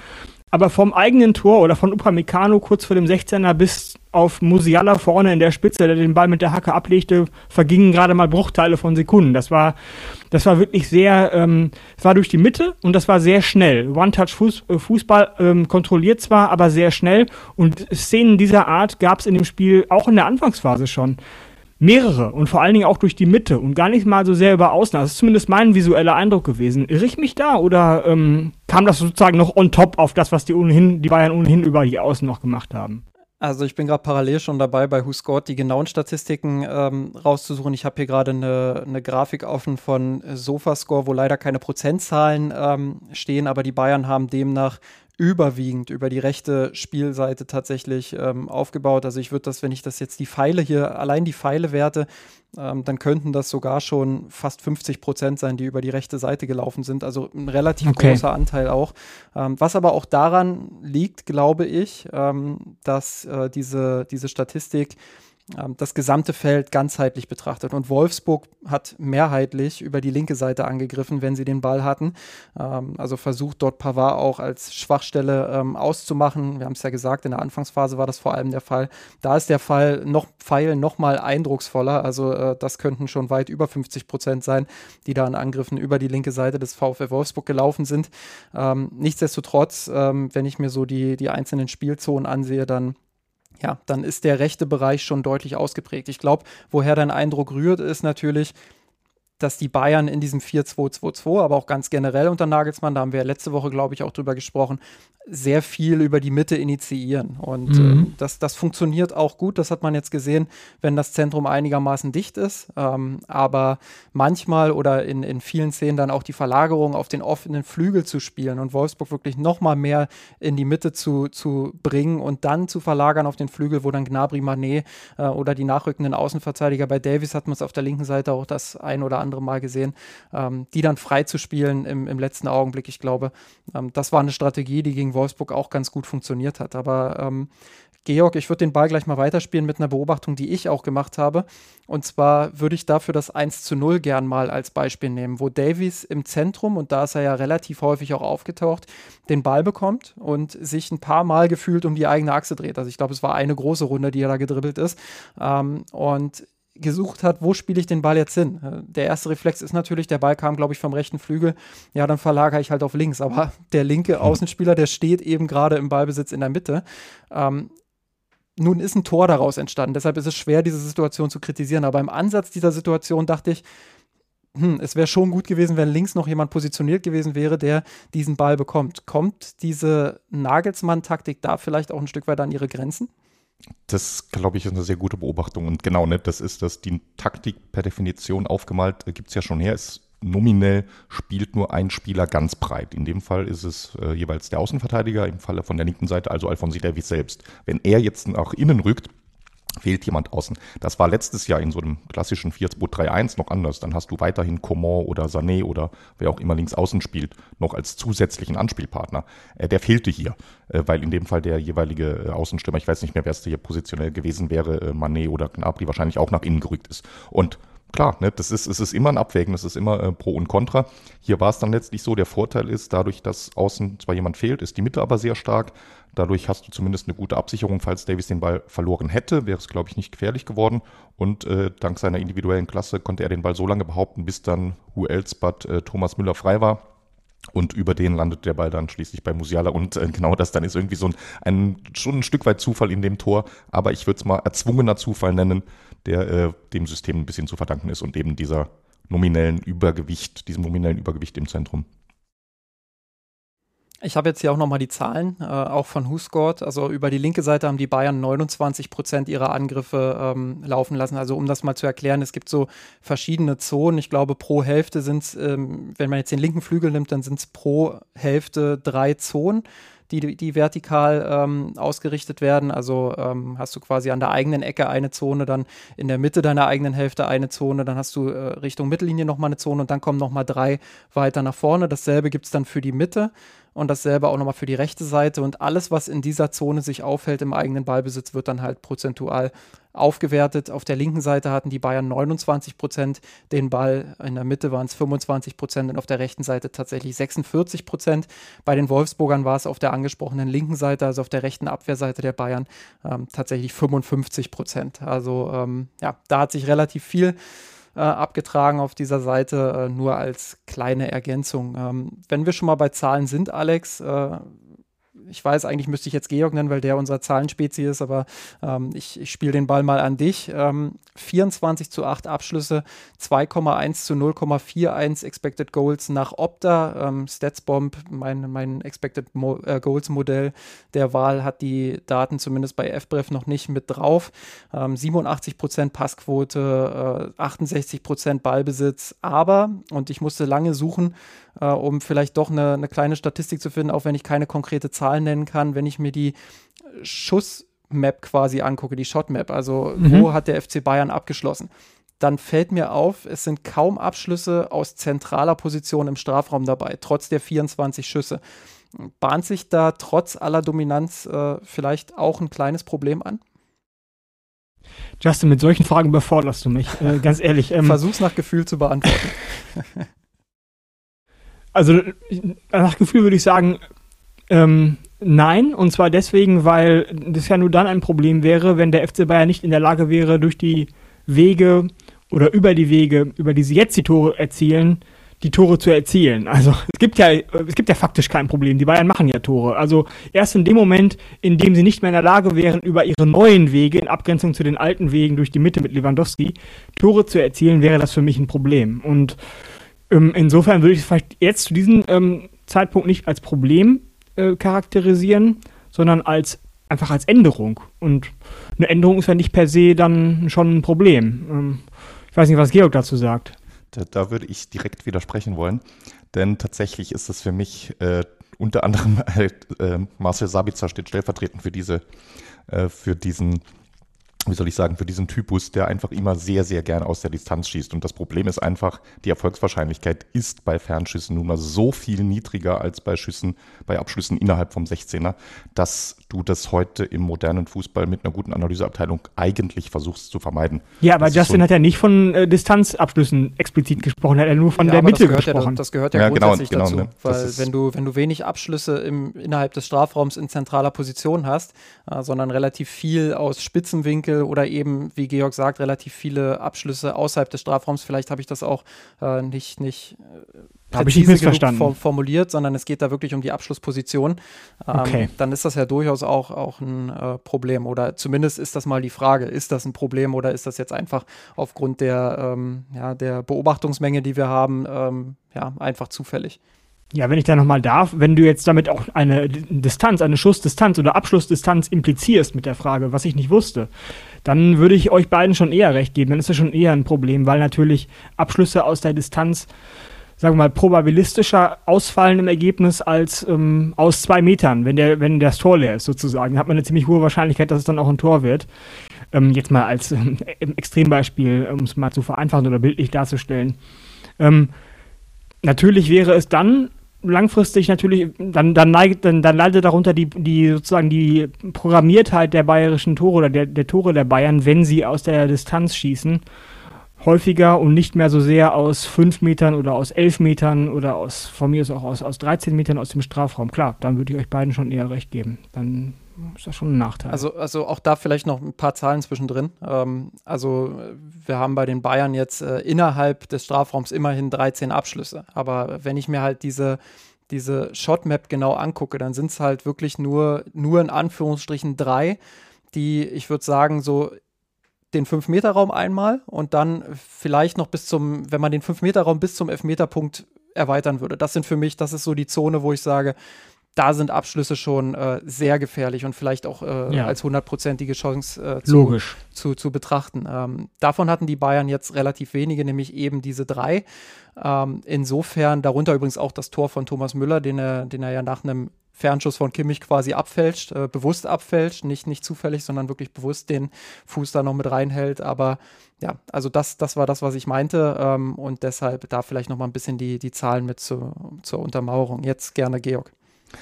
Aber vom eigenen Tor oder von Upamecano kurz vor dem 16er bis auf Musiala vorne in der Spitze, der den Ball mit der Hacke ablegte, vergingen gerade mal Bruchteile von Sekunden. Das war, das war wirklich sehr, ähm, es war durch die Mitte und das war sehr schnell. One-Touch-Fußball äh, ähm, kontrolliert zwar, aber sehr schnell. Und Szenen dieser Art gab es in dem Spiel auch in der Anfangsphase schon. Mehrere und vor allen Dingen auch durch die Mitte und gar nicht mal so sehr über Außen. Das ist zumindest mein visueller Eindruck gewesen. Irre ich mich da oder ähm, kam das sozusagen noch on top auf das, was die ohnehin, die Bayern ohnehin über die Außen noch gemacht haben? Also ich bin gerade parallel schon dabei, bei Who Scored die genauen Statistiken ähm, rauszusuchen. Ich habe hier gerade eine, eine Grafik offen von Sofascore, wo leider keine Prozentzahlen ähm, stehen, aber die Bayern haben demnach überwiegend über die rechte Spielseite tatsächlich ähm, aufgebaut. Also ich würde das, wenn ich das jetzt die Pfeile hier, allein die Pfeile werte, ähm, dann könnten das sogar schon fast 50 Prozent sein, die über die rechte Seite gelaufen sind. Also ein relativ okay. großer Anteil auch. Ähm, was aber auch daran liegt, glaube ich, ähm, dass äh, diese, diese Statistik das gesamte Feld ganzheitlich betrachtet. Und Wolfsburg hat mehrheitlich über die linke Seite angegriffen, wenn sie den Ball hatten. Ähm, also versucht dort Pavard auch als Schwachstelle ähm, auszumachen. Wir haben es ja gesagt, in der Anfangsphase war das vor allem der Fall. Da ist der Fall noch Pfeil noch mal eindrucksvoller. Also äh, das könnten schon weit über 50 Prozent sein, die da an Angriffen über die linke Seite des VfL Wolfsburg gelaufen sind. Ähm, nichtsdestotrotz, ähm, wenn ich mir so die, die einzelnen Spielzonen ansehe, dann ja, dann ist der rechte Bereich schon deutlich ausgeprägt. Ich glaube, woher dein Eindruck rührt, ist natürlich, dass die Bayern in diesem 4-2-2-2, aber auch ganz generell unter Nagelsmann, da haben wir letzte Woche, glaube ich, auch drüber gesprochen, sehr viel über die Mitte initiieren. Und mhm. äh, das, das funktioniert auch gut. Das hat man jetzt gesehen, wenn das Zentrum einigermaßen dicht ist. Ähm, aber manchmal oder in, in vielen Szenen dann auch die Verlagerung auf den offenen Flügel zu spielen und Wolfsburg wirklich noch mal mehr in die Mitte zu, zu bringen und dann zu verlagern auf den Flügel, wo dann Gnabry, Manet äh, oder die nachrückenden Außenverteidiger bei Davis hat man es auf der linken Seite auch das ein oder andere Mal gesehen, ähm, die dann frei zu spielen im, im letzten Augenblick. Ich glaube, ähm, das war eine Strategie, die gegen Wolfsburg auch ganz gut funktioniert hat. Aber ähm, Georg, ich würde den Ball gleich mal weiterspielen mit einer Beobachtung, die ich auch gemacht habe. Und zwar würde ich dafür das 1 zu 0 gern mal als Beispiel nehmen, wo Davies im Zentrum, und da ist er ja relativ häufig auch aufgetaucht, den Ball bekommt und sich ein paar Mal gefühlt um die eigene Achse dreht. Also ich glaube, es war eine große Runde, die er da gedribbelt ist. Ähm, und gesucht hat, wo spiele ich den Ball jetzt hin? Äh, der erste Reflex ist natürlich, der Ball kam, glaube ich, vom rechten Flügel. Ja, dann verlagere ich halt auf links. Aber <laughs> der linke hm. Außenspieler, der steht eben gerade im Ballbesitz in der Mitte. Ähm, nun ist ein Tor daraus entstanden. Deshalb ist es schwer, diese Situation zu kritisieren. Aber im Ansatz dieser Situation dachte ich, hm, es wäre schon gut gewesen, wenn links noch jemand positioniert gewesen wäre, der diesen Ball bekommt. Kommt diese Nagelsmann-Taktik da vielleicht auch ein Stück weit an ihre Grenzen? Das, glaube ich, ist eine sehr gute Beobachtung. Und genau, ne, das ist das, die Taktik per Definition aufgemalt, äh, gibt es ja schon her. Es nominell spielt nur ein Spieler ganz breit. In dem Fall ist es äh, jeweils der Außenverteidiger, im Falle von der linken Seite, also Alfonso Davies selbst. Wenn er jetzt nach innen rückt, fehlt jemand außen. Das war letztes Jahr in so einem klassischen 4-2-3-1 noch anders. Dann hast du weiterhin Coman oder Sané oder wer auch immer links außen spielt, noch als zusätzlichen Anspielpartner. Äh, der fehlte hier, äh, weil in dem Fall der jeweilige äh, Außenstürmer, ich weiß nicht mehr, wer es hier positionell gewesen wäre, Manet oder Gnabry wahrscheinlich auch nach innen gerückt ist. Und klar, ne, das ist, es ist immer ein Abwägen, das ist immer äh, Pro und Contra. Hier war es dann letztlich so, der Vorteil ist, dadurch, dass außen zwar jemand fehlt, ist die Mitte aber sehr stark. Dadurch hast du zumindest eine gute Absicherung. Falls Davis den Ball verloren hätte, wäre es, glaube ich, nicht gefährlich geworden. Und äh, dank seiner individuellen Klasse konnte er den Ball so lange behaupten, bis dann who else but äh, Thomas Müller frei war. Und über den landet der Ball dann schließlich bei Musiala. Und äh, genau das dann ist irgendwie so ein, ein, schon ein Stück weit Zufall in dem Tor. Aber ich würde es mal erzwungener Zufall nennen, der äh, dem System ein bisschen zu verdanken ist und eben dieser nominellen Übergewicht, diesem nominellen Übergewicht im Zentrum. Ich habe jetzt hier auch nochmal die Zahlen, äh, auch von WhoScored. Also über die linke Seite haben die Bayern 29 Prozent ihrer Angriffe ähm, laufen lassen. Also um das mal zu erklären, es gibt so verschiedene Zonen. Ich glaube, pro Hälfte sind es, ähm, wenn man jetzt den linken Flügel nimmt, dann sind es pro Hälfte drei Zonen die, die vertikal ähm, ausgerichtet werden. Also ähm, hast du quasi an der eigenen Ecke eine Zone, dann in der Mitte deiner eigenen Hälfte eine Zone, dann hast du äh, Richtung Mittellinie nochmal eine Zone und dann kommen nochmal drei weiter nach vorne. Dasselbe gibt es dann für die Mitte und dasselbe auch nochmal für die rechte Seite. Und alles, was in dieser Zone sich aufhält im eigenen Ballbesitz, wird dann halt prozentual aufgewertet. Auf der linken Seite hatten die Bayern 29 Prozent den Ball, in der Mitte waren es 25 Prozent und auf der rechten Seite tatsächlich 46 Prozent. Bei den Wolfsburgern war es auf der angesprochenen linken Seite, also auf der rechten Abwehrseite der Bayern, ähm, tatsächlich 55 Prozent. Also ähm, ja, da hat sich relativ viel äh, abgetragen auf dieser Seite, äh, nur als kleine Ergänzung. Ähm, wenn wir schon mal bei Zahlen sind, Alex, äh, ich weiß, eigentlich müsste ich jetzt Georg nennen, weil der unser Zahlenspezie ist, aber ähm, ich, ich spiele den Ball mal an dich. Ähm, 24 zu 8 Abschlüsse, 2,1 zu 0,41 Expected Goals nach Opta. Ähm, Statsbomb, mein, mein Expected Mo äh, Goals Modell der Wahl, hat die Daten zumindest bei FBref noch nicht mit drauf. 87 ähm, Prozent Passquote, äh, 68 Prozent Ballbesitz, aber, und ich musste lange suchen, äh, um vielleicht doch eine, eine kleine Statistik zu finden, auch wenn ich keine konkrete Zahl nennen kann, wenn ich mir die Schussmap quasi angucke, die Shotmap, also mhm. wo hat der FC Bayern abgeschlossen, dann fällt mir auf, es sind kaum Abschlüsse aus zentraler Position im Strafraum dabei, trotz der 24 Schüsse. Bahnt sich da trotz aller Dominanz äh, vielleicht auch ein kleines Problem an? Justin, mit solchen Fragen überforderst du mich, äh, <laughs> ganz ehrlich. Ähm, Versuch's nach Gefühl zu beantworten. <laughs> also nach Gefühl würde ich sagen, ähm, nein. Und zwar deswegen, weil das ja nur dann ein Problem wäre, wenn der FC Bayern nicht in der Lage wäre, durch die Wege oder über die Wege, über die sie jetzt die Tore erzielen, die Tore zu erzielen. Also es gibt ja, es gibt ja faktisch kein Problem. Die Bayern machen ja Tore. Also erst in dem Moment, in dem sie nicht mehr in der Lage wären, über ihre neuen Wege, in Abgrenzung zu den alten Wegen durch die Mitte mit Lewandowski, Tore zu erzielen, wäre das für mich ein Problem. Und ähm, insofern würde ich es vielleicht jetzt zu diesem ähm, Zeitpunkt nicht als Problem äh, charakterisieren, sondern als einfach als Änderung. Und eine Änderung ist ja nicht per se dann schon ein Problem. Ähm, ich weiß nicht, was Georg dazu sagt. Da, da, würde ich direkt widersprechen wollen, denn tatsächlich ist es für mich äh, unter anderem <laughs> halt, äh, Marcel Sabitzer steht stellvertretend für diese, äh, für diesen wie soll ich sagen, für diesen Typus, der einfach immer sehr, sehr gern aus der Distanz schießt. Und das Problem ist einfach, die Erfolgswahrscheinlichkeit ist bei Fernschüssen nun mal so viel niedriger als bei Schüssen, bei Abschlüssen innerhalb vom 16er, dass du das heute im modernen Fußball mit einer guten Analyseabteilung eigentlich versuchst zu vermeiden. Ja, aber das Justin so hat ja nicht von äh, Distanzabschlüssen explizit gesprochen, er hat ja nur von ja, der Mitte das gesprochen. Ja, das gehört ja, ja genau, grundsätzlich genau, dazu, ne? weil wenn du, wenn du wenig Abschlüsse im, innerhalb des Strafraums in zentraler Position hast, äh, sondern relativ viel aus Spitzenwinkel Winkel oder eben, wie Georg sagt, relativ viele Abschlüsse außerhalb des Strafraums. Vielleicht habe ich das auch äh, nicht, nicht äh, habe ich nicht missverstanden. formuliert, sondern es geht da wirklich um die Abschlussposition. Ähm, okay. Dann ist das ja durchaus auch, auch ein äh, Problem. Oder zumindest ist das mal die Frage, ist das ein Problem oder ist das jetzt einfach aufgrund der, ähm, ja, der Beobachtungsmenge, die wir haben, ähm, ja, einfach zufällig? Ja, wenn ich da nochmal darf, wenn du jetzt damit auch eine Distanz, eine Schussdistanz oder Abschlussdistanz implizierst mit der Frage, was ich nicht wusste, dann würde ich euch beiden schon eher recht geben. Dann ist das schon eher ein Problem, weil natürlich Abschlüsse aus der Distanz, sagen wir mal, probabilistischer ausfallen im Ergebnis als ähm, aus zwei Metern, wenn, der, wenn das Tor leer ist sozusagen. Hat man eine ziemlich hohe Wahrscheinlichkeit, dass es dann auch ein Tor wird. Ähm, jetzt mal als ähm, Extrembeispiel, um es mal zu vereinfachen oder bildlich darzustellen. Ähm, natürlich wäre es dann langfristig natürlich, dann, dann, neigt, dann, dann leidet darunter die, die sozusagen die Programmiertheit der bayerischen Tore oder der, der Tore der Bayern, wenn sie aus der Distanz schießen. Häufiger und nicht mehr so sehr aus 5 Metern oder aus 11 Metern oder aus, von mir ist auch aus, aus 13 Metern aus dem Strafraum. Klar, dann würde ich euch beiden schon eher recht geben. Dann ist das schon ein Nachteil. Also, also auch da vielleicht noch ein paar Zahlen zwischendrin. Ähm, also wir haben bei den Bayern jetzt äh, innerhalb des Strafraums immerhin 13 Abschlüsse. Aber wenn ich mir halt diese, diese Shotmap genau angucke, dann sind es halt wirklich nur, nur in Anführungsstrichen drei, die, ich würde sagen, so den 5-Meter-Raum einmal und dann vielleicht noch bis zum, wenn man den 5-Meter-Raum bis zum Elfmeterpunkt erweitern würde. Das sind für mich, das ist so die Zone, wo ich sage, da sind Abschlüsse schon äh, sehr gefährlich und vielleicht auch äh, ja. als hundertprozentige Chance äh, zu, zu, zu, betrachten. Ähm, davon hatten die Bayern jetzt relativ wenige, nämlich eben diese drei. Ähm, insofern darunter übrigens auch das Tor von Thomas Müller, den er, den er ja nach einem Fernschuss von Kimmich quasi abfälscht, äh, bewusst abfälscht, nicht, nicht zufällig, sondern wirklich bewusst den Fuß da noch mit reinhält. Aber ja, also das, das war das, was ich meinte ähm, und deshalb da vielleicht noch mal ein bisschen die, die Zahlen mit zu, zur Untermauerung. Jetzt gerne Georg.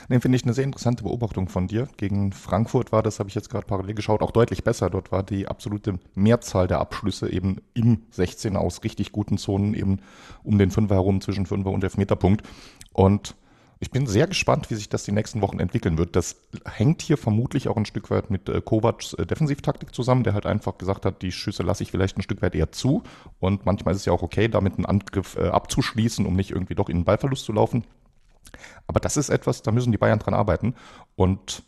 Nee, finde ich eine sehr interessante Beobachtung von dir. Gegen Frankfurt war das, habe ich jetzt gerade parallel geschaut, auch deutlich besser. Dort war die absolute Mehrzahl der Abschlüsse eben im 16er aus richtig guten Zonen, eben um den Fünfer herum, zwischen Fünfer und Elfmeterpunkt. Und ich bin sehr gespannt, wie sich das die nächsten Wochen entwickeln wird. Das hängt hier vermutlich auch ein Stück weit mit äh, Kovacs äh, Defensivtaktik zusammen, der halt einfach gesagt hat, die Schüsse lasse ich vielleicht ein Stück weit eher zu. Und manchmal ist es ja auch okay, damit einen Angriff äh, abzuschließen, um nicht irgendwie doch in den Ballverlust zu laufen. Aber das ist etwas, da müssen die Bayern dran arbeiten. Und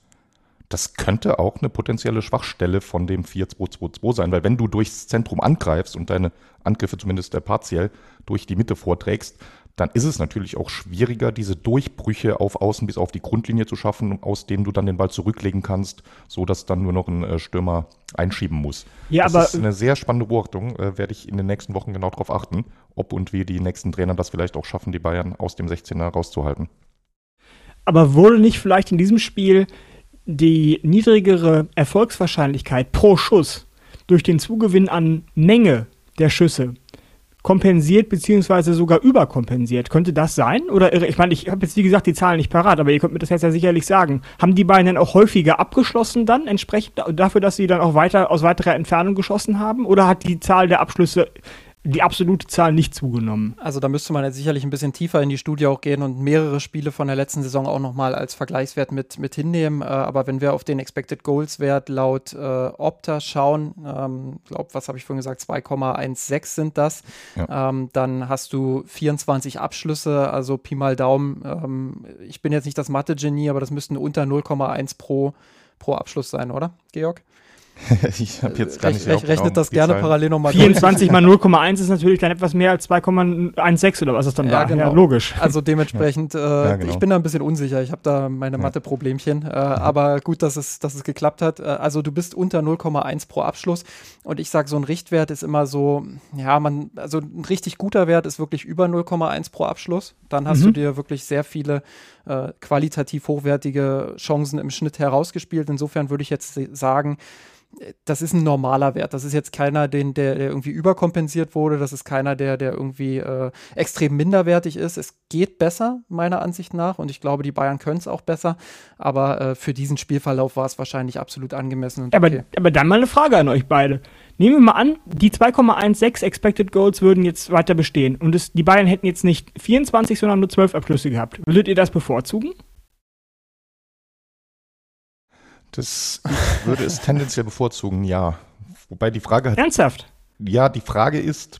das könnte auch eine potenzielle Schwachstelle von dem 4-2-2-2 sein, weil wenn du durchs Zentrum angreifst und deine Angriffe zumindest partiell durch die Mitte vorträgst, dann ist es natürlich auch schwieriger, diese Durchbrüche auf Außen bis auf die Grundlinie zu schaffen, aus denen du dann den Ball zurücklegen kannst, so dass dann nur noch ein äh, Stürmer einschieben muss. Ja, das aber ist eine sehr spannende Beobachtung, äh, werde ich in den nächsten Wochen genau darauf achten, ob und wie die nächsten Trainer das vielleicht auch schaffen, die Bayern aus dem 16er rauszuhalten. Aber wurde nicht vielleicht in diesem Spiel die niedrigere Erfolgswahrscheinlichkeit pro Schuss durch den Zugewinn an Menge der Schüsse kompensiert beziehungsweise sogar überkompensiert. Könnte das sein? Oder ich meine, ich habe jetzt wie gesagt die Zahlen nicht parat, aber ihr könnt mir das jetzt ja sicherlich sagen. Haben die beiden dann auch häufiger abgeschlossen dann entsprechend dafür, dass sie dann auch weiter aus weiterer Entfernung geschossen haben? Oder hat die Zahl der Abschlüsse die absolute Zahl nicht zugenommen. Also da müsste man jetzt sicherlich ein bisschen tiefer in die Studie auch gehen und mehrere Spiele von der letzten Saison auch nochmal als Vergleichswert mit, mit hinnehmen. Äh, aber wenn wir auf den Expected Goals Wert laut äh, Opta schauen, ähm, glaube, was habe ich vorhin gesagt, 2,16 sind das, ja. ähm, dann hast du 24 Abschlüsse, also Pi mal Daumen. Ähm, ich bin jetzt nicht das Mathe-Genie, aber das müssten unter 0,1 pro, pro Abschluss sein, oder, Georg? <laughs> ich habe jetzt gar nicht Rech, Rechnet das gerne Zahlen. parallel nochmal 24 mal 0,1 ist natürlich dann etwas mehr als 2,16 oder was es dann ja, war. Genau. Ja, logisch. Also dementsprechend, <laughs> ja. Äh, ja, genau. ich bin da ein bisschen unsicher. Ich habe da meine Mathe-Problemchen. Äh, aber gut, dass es, dass es geklappt hat. Äh, also du bist unter 0,1 pro Abschluss. Und ich sage, so ein Richtwert ist immer so, ja, man, also ein richtig guter Wert ist wirklich über 0,1 pro Abschluss. Dann hast mhm. du dir wirklich sehr viele äh, qualitativ hochwertige Chancen im Schnitt herausgespielt. Insofern würde ich jetzt sagen, das ist ein normaler Wert. Das ist jetzt keiner, den, der, der irgendwie überkompensiert wurde. Das ist keiner, der, der irgendwie äh, extrem minderwertig ist. Es geht besser, meiner Ansicht nach. Und ich glaube, die Bayern können es auch besser. Aber äh, für diesen Spielverlauf war es wahrscheinlich absolut angemessen. aber, okay. aber dann mal eine Frage an euch beide. Nehmen wir mal an, die 2,16 Expected Goals würden jetzt weiter bestehen. Und es, die Bayern hätten jetzt nicht 24, sondern nur 12 Abschlüsse gehabt. Würdet ihr das bevorzugen? Das, ich würde es tendenziell bevorzugen, ja. Wobei die Frage hat. Ernsthaft? Ja, die Frage ist.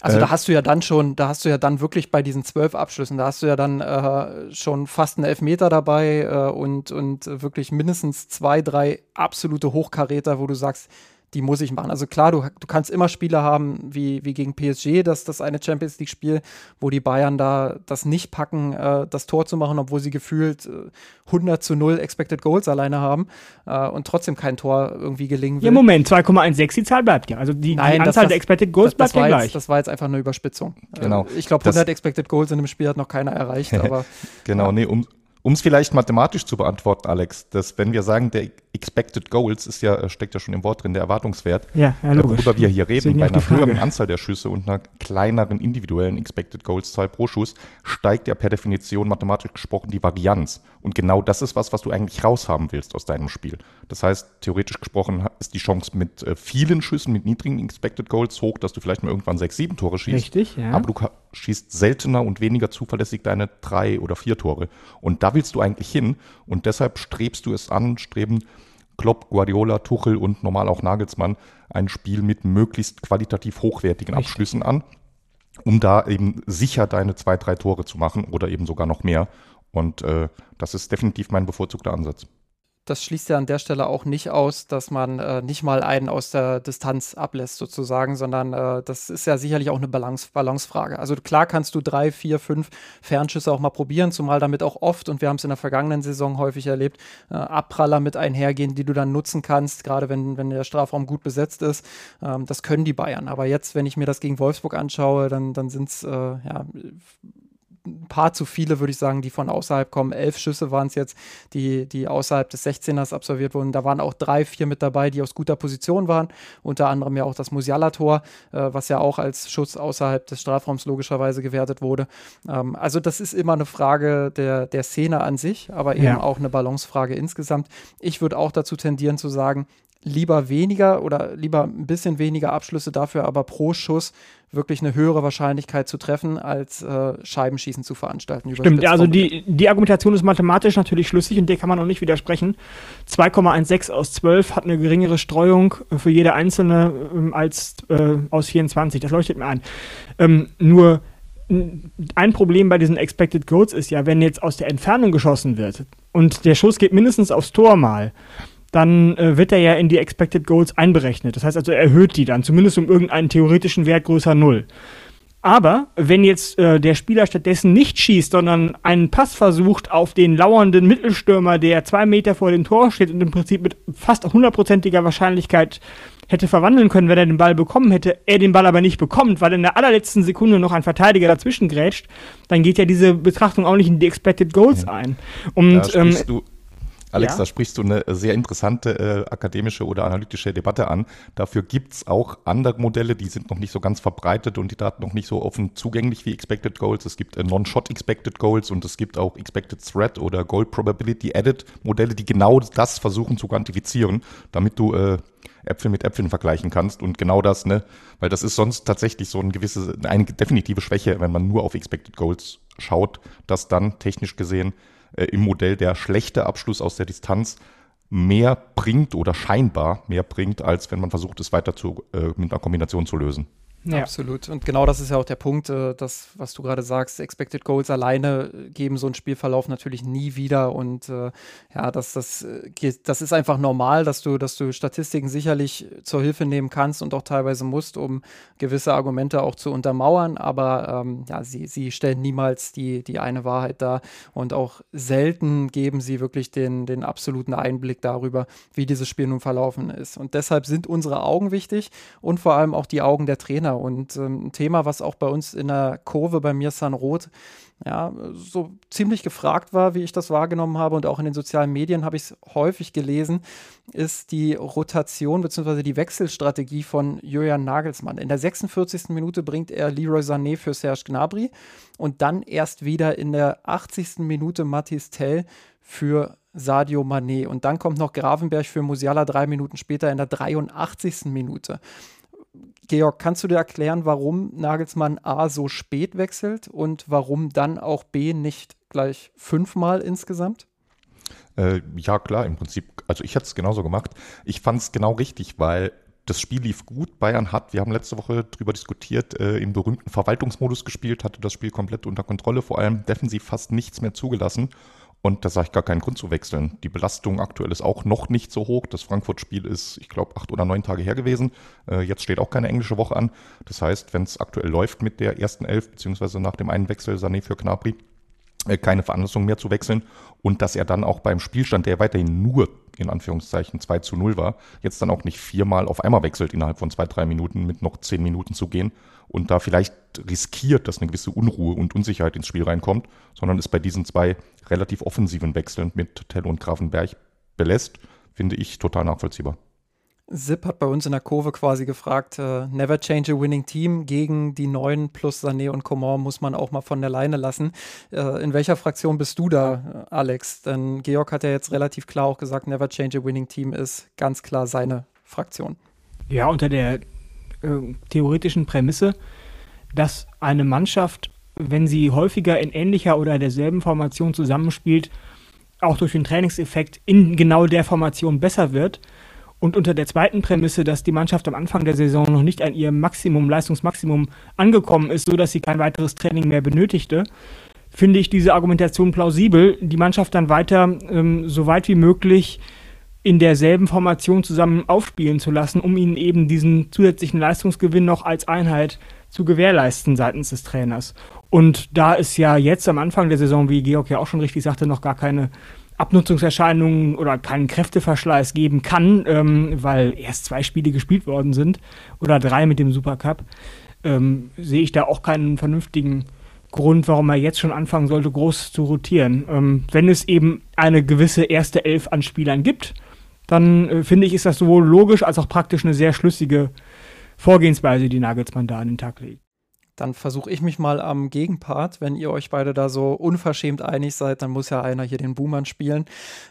Also äh, da hast du ja dann schon, da hast du ja dann wirklich bei diesen zwölf Abschlüssen, da hast du ja dann äh, schon fast einen Elfmeter dabei äh, und, und wirklich mindestens zwei, drei absolute Hochkaräter, wo du sagst, die muss ich machen. Also klar, du, du kannst immer Spiele haben wie, wie gegen PSG, das, das eine Champions League-Spiel, wo die Bayern da das nicht packen, äh, das Tor zu machen, obwohl sie gefühlt äh, 100 zu 0 Expected Goals alleine haben äh, und trotzdem kein Tor irgendwie gelingen will. Ja, Moment, 2,16, die Zahl bleibt ja. Also die, Nein, die Anzahl das, der Expected Goals das, das bleibt ja gleich. Jetzt, das war jetzt einfach eine Überspitzung. Genau. ich glaube, 100 Expected Goals in einem Spiel hat noch keiner erreicht. <laughs> aber, genau, ja. nee, um, um es vielleicht mathematisch zu beantworten, Alex, dass wenn wir sagen, der Expected Goals ist ja, äh, steckt ja schon im Wort drin, der Erwartungswert, ja, ja, äh, worüber wir hier reden, bei einer höheren Anzahl der Schüsse und einer kleineren individuellen Expected Goals Zahl pro Schuss, steigt ja per Definition mathematisch gesprochen die Varianz. Und genau das ist was, was du eigentlich raushaben willst aus deinem Spiel. Das heißt, theoretisch gesprochen ist die Chance mit äh, vielen Schüssen, mit niedrigen Expected Goals hoch, dass du vielleicht mal irgendwann sechs, sieben Tore schießt. Richtig, ja. Aber du schießt seltener und weniger zuverlässig deine drei oder vier Tore. Und da willst du eigentlich hin. Und deshalb strebst du es an, streben Klopp, Guardiola, Tuchel und normal auch Nagelsmann ein Spiel mit möglichst qualitativ hochwertigen Richtig. Abschlüssen an, um da eben sicher deine zwei, drei Tore zu machen oder eben sogar noch mehr. Und äh, das ist definitiv mein bevorzugter Ansatz das schließt ja an der Stelle auch nicht aus, dass man äh, nicht mal einen aus der Distanz ablässt, sozusagen, sondern äh, das ist ja sicherlich auch eine Balance, Balancefrage. Also klar kannst du drei, vier, fünf Fernschüsse auch mal probieren, zumal damit auch oft, und wir haben es in der vergangenen Saison häufig erlebt, äh, Abpraller mit einhergehen, die du dann nutzen kannst, gerade wenn, wenn der Strafraum gut besetzt ist. Ähm, das können die Bayern. Aber jetzt, wenn ich mir das gegen Wolfsburg anschaue, dann, dann sind es äh, ja, ein paar zu viele, würde ich sagen, die von außerhalb kommen. Elf Schüsse waren es jetzt, die, die außerhalb des 16ers absolviert wurden. Da waren auch drei, vier mit dabei, die aus guter Position waren. Unter anderem ja auch das Musiala-Tor, äh, was ja auch als Schuss außerhalb des Strafraums logischerweise gewertet wurde. Ähm, also das ist immer eine Frage der, der Szene an sich, aber eben ja. auch eine Balancefrage insgesamt. Ich würde auch dazu tendieren zu sagen, lieber weniger oder lieber ein bisschen weniger Abschlüsse dafür, aber pro Schuss wirklich eine höhere Wahrscheinlichkeit zu treffen, als äh, Scheibenschießen zu veranstalten. Stimmt, also die, die Argumentation ist mathematisch natürlich schlüssig und der kann man auch nicht widersprechen. 2,16 aus 12 hat eine geringere Streuung für jede einzelne ähm, als äh, aus 24. Das leuchtet mir ein. Ähm, nur ein Problem bei diesen Expected Goals ist ja, wenn jetzt aus der Entfernung geschossen wird und der Schuss geht mindestens aufs Tor mal, dann äh, wird er ja in die Expected Goals einberechnet. Das heißt also, er erhöht die dann, zumindest um irgendeinen theoretischen Wert größer Null. Aber wenn jetzt äh, der Spieler stattdessen nicht schießt, sondern einen Pass versucht auf den lauernden Mittelstürmer, der zwei Meter vor dem Tor steht und im Prinzip mit fast hundertprozentiger Wahrscheinlichkeit hätte verwandeln können, wenn er den Ball bekommen hätte, er den Ball aber nicht bekommt, weil in der allerletzten Sekunde noch ein Verteidiger dazwischen grätscht, dann geht ja diese Betrachtung auch nicht in die Expected Goals ein. Und da ähm, du Alex, ja. da sprichst du eine sehr interessante äh, akademische oder analytische Debatte an. Dafür gibt's auch andere Modelle, die sind noch nicht so ganz verbreitet und die Daten noch nicht so offen zugänglich wie Expected Goals. Es gibt äh, Non-Shot Expected Goals und es gibt auch Expected Threat oder Goal Probability Added Modelle, die genau das versuchen zu quantifizieren, damit du äh, Äpfel mit Äpfeln vergleichen kannst und genau das, ne, weil das ist sonst tatsächlich so ein gewisse, eine definitive Schwäche, wenn man nur auf Expected Goals schaut, dass dann technisch gesehen äh, im Modell der schlechte Abschluss aus der Distanz mehr bringt oder scheinbar mehr bringt, als wenn man versucht, es weiter zu, äh, mit einer Kombination zu lösen. Ja. Absolut. Und genau das ist ja auch der Punkt, äh, das, was du gerade sagst, Expected Goals alleine geben so einen Spielverlauf natürlich nie wieder. Und äh, ja, das, das, äh, das ist einfach normal, dass du, dass du Statistiken sicherlich zur Hilfe nehmen kannst und auch teilweise musst, um gewisse Argumente auch zu untermauern. Aber ähm, ja, sie, sie stellen niemals die, die eine Wahrheit dar. Und auch selten geben sie wirklich den, den absoluten Einblick darüber, wie dieses Spiel nun verlaufen ist. Und deshalb sind unsere Augen wichtig und vor allem auch die Augen der Trainer. Und ähm, ein Thema, was auch bei uns in der Kurve bei mir San Roth ja, so ziemlich gefragt war, wie ich das wahrgenommen habe und auch in den sozialen Medien habe ich es häufig gelesen, ist die Rotation bzw. die Wechselstrategie von Julian Nagelsmann. In der 46. Minute bringt er Leroy Sané für Serge Gnabry und dann erst wieder in der 80. Minute Mathis Tell für Sadio Mané und dann kommt noch Gravenberg für Musiala drei Minuten später in der 83. Minute. Georg, kannst du dir erklären, warum Nagelsmann A so spät wechselt und warum dann auch B nicht gleich fünfmal insgesamt? Äh, ja, klar, im Prinzip. Also ich hätte es genauso gemacht. Ich fand es genau richtig, weil das Spiel lief gut. Bayern hat, wir haben letzte Woche darüber diskutiert, äh, im berühmten Verwaltungsmodus gespielt, hatte das Spiel komplett unter Kontrolle, vor allem defensiv fast nichts mehr zugelassen. Und da sage ich gar keinen Grund zu wechseln. Die Belastung aktuell ist auch noch nicht so hoch. Das Frankfurt-Spiel ist, ich glaube, acht oder neun Tage her gewesen. Äh, jetzt steht auch keine englische Woche an. Das heißt, wenn es aktuell läuft mit der ersten Elf, beziehungsweise nach dem einen Wechsel Sané für Knapri, äh, keine Veranlassung mehr zu wechseln. Und dass er dann auch beim Spielstand, der weiterhin nur in Anführungszeichen 2 zu 0 war, jetzt dann auch nicht viermal auf einmal wechselt innerhalb von zwei, drei Minuten mit noch zehn Minuten zu gehen und da vielleicht riskiert, dass eine gewisse Unruhe und Unsicherheit ins Spiel reinkommt, sondern es bei diesen zwei relativ offensiven Wechseln mit Tell und Grafenberg belässt, finde ich total nachvollziehbar. Zip hat bei uns in der Kurve quasi gefragt, äh, never change a winning team gegen die neuen plus Sané und Coman muss man auch mal von der Leine lassen. Äh, in welcher Fraktion bist du da, Alex? Denn Georg hat ja jetzt relativ klar auch gesagt, never change a winning team ist ganz klar seine Fraktion. Ja, unter der äh, theoretischen Prämisse, dass eine Mannschaft, wenn sie häufiger in ähnlicher oder derselben Formation zusammenspielt, auch durch den Trainingseffekt in genau der Formation besser wird. Und unter der zweiten Prämisse, dass die Mannschaft am Anfang der Saison noch nicht an ihrem Maximum, Leistungsmaximum angekommen ist, sodass sie kein weiteres Training mehr benötigte, finde ich diese Argumentation plausibel, die Mannschaft dann weiter ähm, so weit wie möglich in derselben Formation zusammen aufspielen zu lassen, um ihnen eben diesen zusätzlichen Leistungsgewinn noch als Einheit zu gewährleisten seitens des Trainers. Und da es ja jetzt am Anfang der Saison, wie Georg ja auch schon richtig sagte, noch gar keine Abnutzungserscheinungen oder keinen Kräfteverschleiß geben kann, ähm, weil erst zwei Spiele gespielt worden sind oder drei mit dem Supercup, ähm, sehe ich da auch keinen vernünftigen Grund, warum er jetzt schon anfangen sollte, groß zu rotieren. Ähm, wenn es eben eine gewisse erste Elf an Spielern gibt, dann äh, finde ich, ist das sowohl logisch als auch praktisch eine sehr schlüssige Vorgehensweise, die Nagelsmann da an den Tag legt. Dann versuche ich mich mal am Gegenpart. Wenn ihr euch beide da so unverschämt einig seid, dann muss ja einer hier den Buhmann spielen.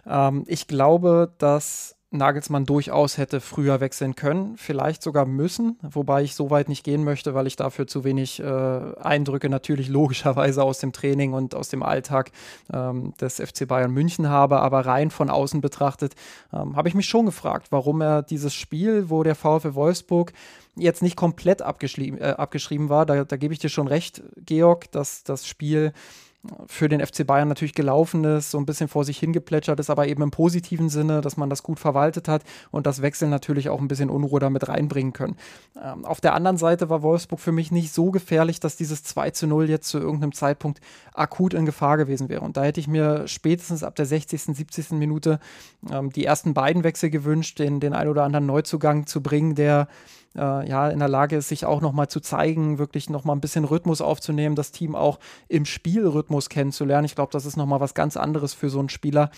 Ähm, ich glaube, dass Nagelsmann durchaus hätte früher wechseln können, vielleicht sogar müssen, wobei ich so weit nicht gehen möchte, weil ich dafür zu wenig äh, Eindrücke natürlich logischerweise aus dem Training und aus dem Alltag ähm, des FC Bayern München habe. Aber rein von außen betrachtet ähm, habe ich mich schon gefragt, warum er dieses Spiel, wo der VfL Wolfsburg jetzt nicht komplett abgeschrieben, äh, abgeschrieben war, da, da gebe ich dir schon recht, Georg, dass das Spiel für den FC Bayern natürlich gelaufen ist, so ein bisschen vor sich hingeplätschert ist, aber eben im positiven Sinne, dass man das gut verwaltet hat und das Wechsel natürlich auch ein bisschen Unruhe damit reinbringen können. Ähm, auf der anderen Seite war Wolfsburg für mich nicht so gefährlich, dass dieses 2 zu 0 jetzt zu irgendeinem Zeitpunkt akut in Gefahr gewesen wäre. Und da hätte ich mir spätestens ab der 60., 70. Minute ähm, die ersten beiden Wechsel gewünscht, den, den ein oder anderen Neuzugang zu bringen, der äh, ja in der Lage ist, sich auch nochmal zu zeigen, wirklich nochmal ein bisschen Rhythmus aufzunehmen, das Team auch im Spielrhythmus kennenzulernen. Ich glaube, das ist nochmal was ganz anderes für so einen Spieler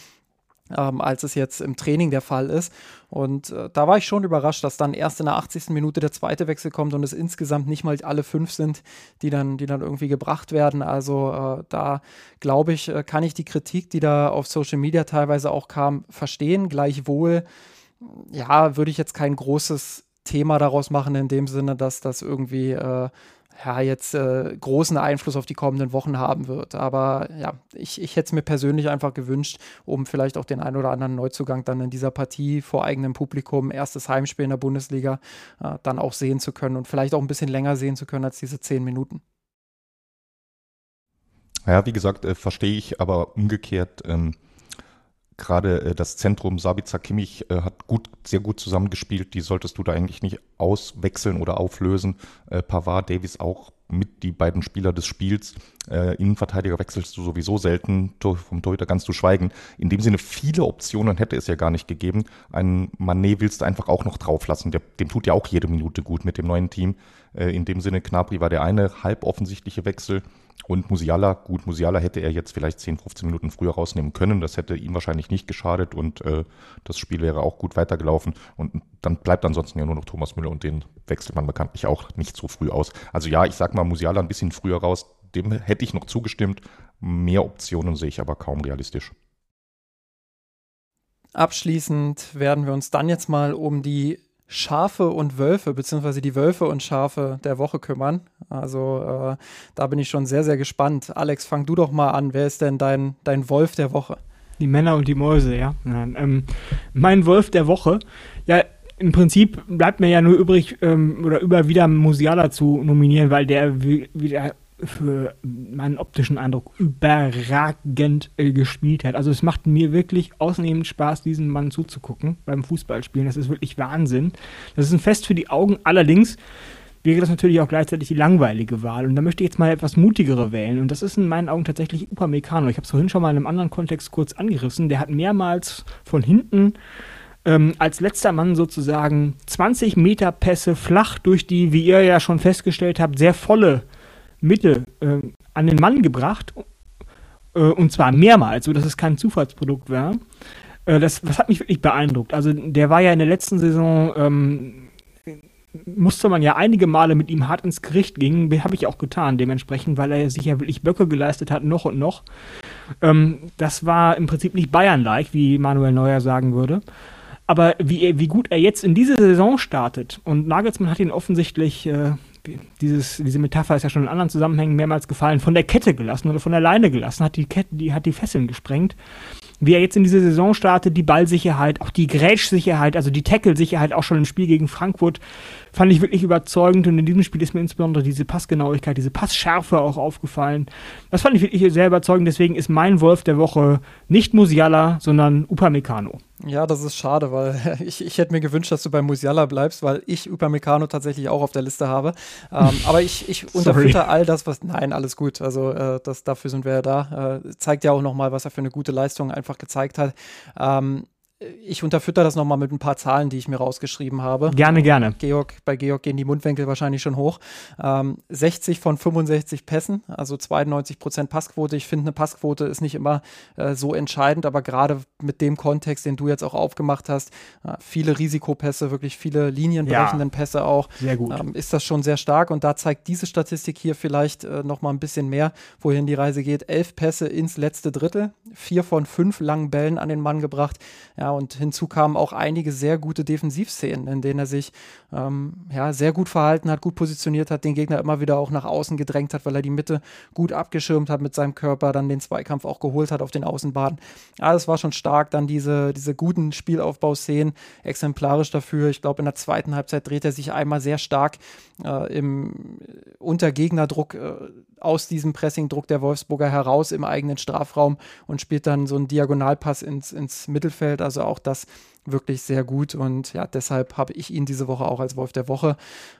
ähm, als es jetzt im Training der Fall ist. Und äh, da war ich schon überrascht, dass dann erst in der 80. Minute der zweite Wechsel kommt und es insgesamt nicht mal alle fünf sind, die dann, die dann irgendwie gebracht werden. Also äh, da glaube ich, äh, kann ich die Kritik, die da auf Social Media teilweise auch kam, verstehen. Gleichwohl, ja, würde ich jetzt kein großes Thema daraus machen, in dem Sinne, dass das irgendwie äh, ja, jetzt äh, großen Einfluss auf die kommenden Wochen haben wird. Aber ja, ich, ich hätte es mir persönlich einfach gewünscht, um vielleicht auch den einen oder anderen Neuzugang dann in dieser Partie vor eigenem Publikum, erstes Heimspiel in der Bundesliga, äh, dann auch sehen zu können und vielleicht auch ein bisschen länger sehen zu können als diese zehn Minuten. Ja, wie gesagt, äh, verstehe ich, aber umgekehrt. Ähm gerade äh, das Zentrum Sabica Kimmich äh, hat gut, sehr gut zusammengespielt. Die solltest du da eigentlich nicht auswechseln oder auflösen. Äh, Pavard, Davis auch mit die beiden Spieler des Spiels. Äh, Innenverteidiger wechselst du sowieso selten, vom Torhüter ganz zu schweigen. In dem Sinne, viele Optionen hätte es ja gar nicht gegeben. Ein Manet willst du einfach auch noch drauflassen. Der, dem tut ja auch jede Minute gut mit dem neuen Team. Äh, in dem Sinne, Knabri war der eine halb offensichtliche Wechsel. Und Musiala, gut, Musiala hätte er jetzt vielleicht 10, 15 Minuten früher rausnehmen können. Das hätte ihm wahrscheinlich nicht geschadet und äh, das Spiel wäre auch gut weitergelaufen. Und dann bleibt ansonsten ja nur noch Thomas Müller und den wechselt man bekanntlich auch nicht so früh aus. Also ja, ich sag mal Musiala ein bisschen früher raus, dem hätte ich noch zugestimmt. Mehr Optionen sehe ich aber kaum realistisch. Abschließend werden wir uns dann jetzt mal um die Schafe und Wölfe, beziehungsweise die Wölfe und Schafe der Woche kümmern. Also äh, da bin ich schon sehr, sehr gespannt. Alex, fang du doch mal an. Wer ist denn dein, dein Wolf der Woche? Die Männer und die Mäuse, ja. Ähm, mein Wolf der Woche, ja, im Prinzip bleibt mir ja nur übrig, ähm, oder über wieder Musiala zu nominieren, weil der wieder für meinen optischen Eindruck überragend äh, gespielt hat. Also es macht mir wirklich ausnehmend Spaß, diesen Mann zuzugucken beim Fußballspielen. Das ist wirklich Wahnsinn. Das ist ein Fest für die Augen. Allerdings wäre das natürlich auch gleichzeitig die langweilige Wahl. Und da möchte ich jetzt mal etwas mutigere wählen. Und das ist in meinen Augen tatsächlich Upamecano. Ich habe es vorhin schon mal in einem anderen Kontext kurz angerissen. Der hat mehrmals von hinten ähm, als letzter Mann sozusagen 20 Meter Pässe flach durch die, wie ihr ja schon festgestellt habt, sehr volle Mitte äh, an den Mann gebracht. Äh, und zwar mehrmals, sodass es kein Zufallsprodukt war. Äh, das, das hat mich wirklich beeindruckt. Also der war ja in der letzten Saison, ähm, musste man ja einige Male mit ihm hart ins Gericht gehen. Habe ich auch getan, dementsprechend, weil er sich ja wirklich Böcke geleistet hat, noch und noch. Ähm, das war im Prinzip nicht Bayern-like, wie Manuel Neuer sagen würde. Aber wie, wie gut er jetzt in diese Saison startet, und Nagelsmann hat ihn offensichtlich äh, dieses, diese Metapher ist ja schon in anderen Zusammenhängen mehrmals gefallen, von der Kette gelassen oder von der Leine gelassen, hat die Kette, die hat die Fesseln gesprengt. Wie er jetzt in diese Saison startet, die Ballsicherheit, auch die Grätschsicherheit, also die Tackle-Sicherheit auch schon im Spiel gegen Frankfurt, fand ich wirklich überzeugend. Und in diesem Spiel ist mir insbesondere diese Passgenauigkeit, diese Passschärfe auch aufgefallen. Das fand ich wirklich sehr überzeugend. Deswegen ist mein Wolf der Woche nicht Musiala, sondern Upamecano. Ja, das ist schade, weil <laughs> ich, ich hätte mir gewünscht, dass du bei Musiala bleibst, weil ich Upamecano tatsächlich auch auf der Liste habe. Ähm, <laughs> aber ich, ich unterfütter all das, was. Nein, alles gut. Also äh, das, dafür sind wir ja da. Äh, zeigt ja auch nochmal, was er für eine gute Leistung einfach gezeigt hat. Ähm, ich unterfütter das nochmal mit ein paar Zahlen, die ich mir rausgeschrieben habe. Gerne, gerne. Georg, bei Georg gehen die Mundwinkel wahrscheinlich schon hoch. Ähm, 60 von 65 Pässen, also 92 Prozent Passquote. Ich finde, eine Passquote ist nicht immer äh, so entscheidend, aber gerade mit dem Kontext, den du jetzt auch aufgemacht hast, äh, viele Risikopässe, wirklich viele linienbrechenden ja, Pässe auch, sehr gut. Ähm, ist das schon sehr stark. Und da zeigt diese Statistik hier vielleicht äh, nochmal ein bisschen mehr, wohin die Reise geht. Elf Pässe ins letzte Drittel, vier von fünf langen Bällen an den Mann gebracht. Ja, und hinzu kamen auch einige sehr gute Defensivszenen, in denen er sich ähm, ja, sehr gut verhalten hat, gut positioniert hat, den Gegner immer wieder auch nach außen gedrängt hat, weil er die Mitte gut abgeschirmt hat mit seinem Körper, dann den Zweikampf auch geholt hat auf den Außenbahnen. Ja, das war schon stark. Dann diese, diese guten Spielaufbauszenen, exemplarisch dafür. Ich glaube, in der zweiten Halbzeit dreht er sich einmal sehr stark äh, im, unter Gegnerdruck äh, aus diesem Pressingdruck der Wolfsburger heraus im eigenen Strafraum und spielt dann so einen Diagonalpass ins, ins Mittelfeld. Also auch das wirklich sehr gut und ja, deshalb habe ich ihn diese Woche auch als Wolf der Woche.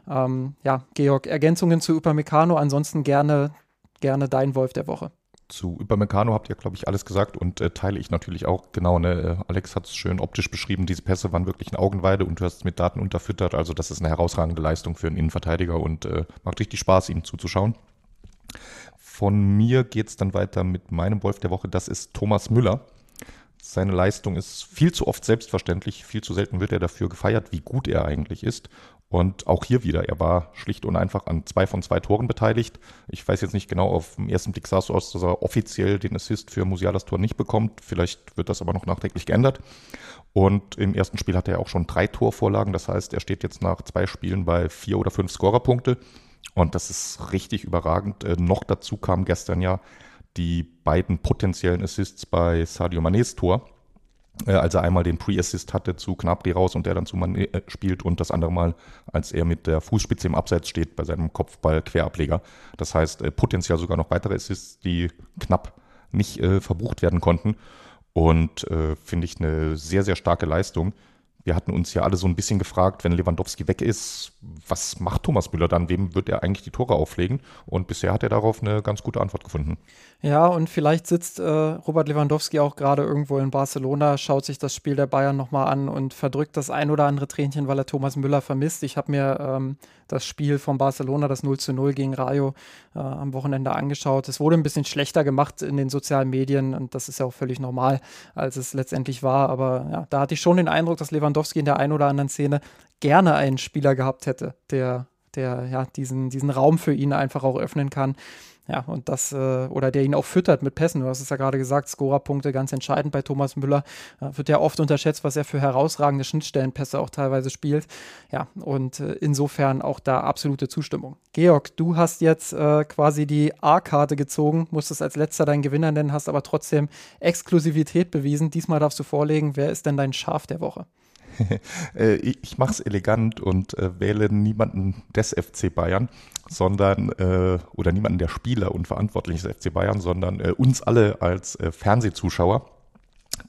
Ähm, ja, Georg, Ergänzungen zu Upamecano, ansonsten gerne, gerne dein Wolf der Woche. Zu Upamecano habt ihr, glaube ich, alles gesagt und äh, teile ich natürlich auch. Genau, ne? Äh, Alex hat es schön optisch beschrieben. Diese Pässe waren wirklich eine Augenweide und du hast es mit Daten unterfüttert. Also das ist eine herausragende Leistung für einen Innenverteidiger und äh, macht richtig Spaß, ihm zuzuschauen. Von mir geht es dann weiter mit meinem Wolf der Woche. Das ist Thomas Müller. Seine Leistung ist viel zu oft selbstverständlich, viel zu selten wird er dafür gefeiert, wie gut er eigentlich ist. Und auch hier wieder, er war schlicht und einfach an zwei von zwei Toren beteiligt. Ich weiß jetzt nicht genau, auf den ersten Blick sah es aus, dass er offiziell den Assist für Musialas Tor nicht bekommt. Vielleicht wird das aber noch nachträglich geändert. Und im ersten Spiel hatte er auch schon drei Torvorlagen. Das heißt, er steht jetzt nach zwei Spielen bei vier oder fünf Scorerpunkte. Und das ist richtig überragend. Äh, noch dazu kam gestern ja die beiden potenziellen Assists bei Sadio Manés Tor äh, als er einmal den Pre-Assist hatte zu Knabri raus und der dann zu Mané äh, spielt und das andere Mal, als er mit der Fußspitze im Abseits steht bei seinem Kopfball-Querableger. Das heißt, äh, potenziell sogar noch weitere Assists, die knapp nicht äh, verbucht werden konnten. Und äh, finde ich eine sehr, sehr starke Leistung. Wir hatten uns ja alle so ein bisschen gefragt, wenn Lewandowski weg ist, was macht Thomas Müller dann? Wem wird er eigentlich die Tore auflegen? Und bisher hat er darauf eine ganz gute Antwort gefunden. Ja, und vielleicht sitzt äh, Robert Lewandowski auch gerade irgendwo in Barcelona, schaut sich das Spiel der Bayern nochmal an und verdrückt das ein oder andere Tränchen, weil er Thomas Müller vermisst. Ich habe mir ähm, das Spiel von Barcelona, das 0 zu 0 gegen Rayo, äh, am Wochenende angeschaut. Es wurde ein bisschen schlechter gemacht in den sozialen Medien und das ist ja auch völlig normal, als es letztendlich war. Aber ja, da hatte ich schon den Eindruck, dass Lewandowski in der einen oder anderen Szene gerne einen Spieler gehabt hätte, der der ja diesen, diesen Raum für ihn einfach auch öffnen kann. Ja, und das, äh, oder der ihn auch füttert mit Pässen. Du hast es ja gerade gesagt, Scorerpunkte ganz entscheidend bei Thomas Müller. Äh, wird ja oft unterschätzt, was er für herausragende Schnittstellenpässe auch teilweise spielt. Ja, und äh, insofern auch da absolute Zustimmung. Georg, du hast jetzt äh, quasi die A-Karte gezogen, musstest als letzter deinen Gewinner nennen, hast aber trotzdem Exklusivität bewiesen. Diesmal darfst du vorlegen, wer ist denn dein Schaf der Woche? <laughs> Äh, ich mache es elegant und äh, wähle niemanden des FC Bayern, sondern, äh, oder niemanden der Spieler und Verantwortlichen des FC Bayern, sondern äh, uns alle als äh, Fernsehzuschauer.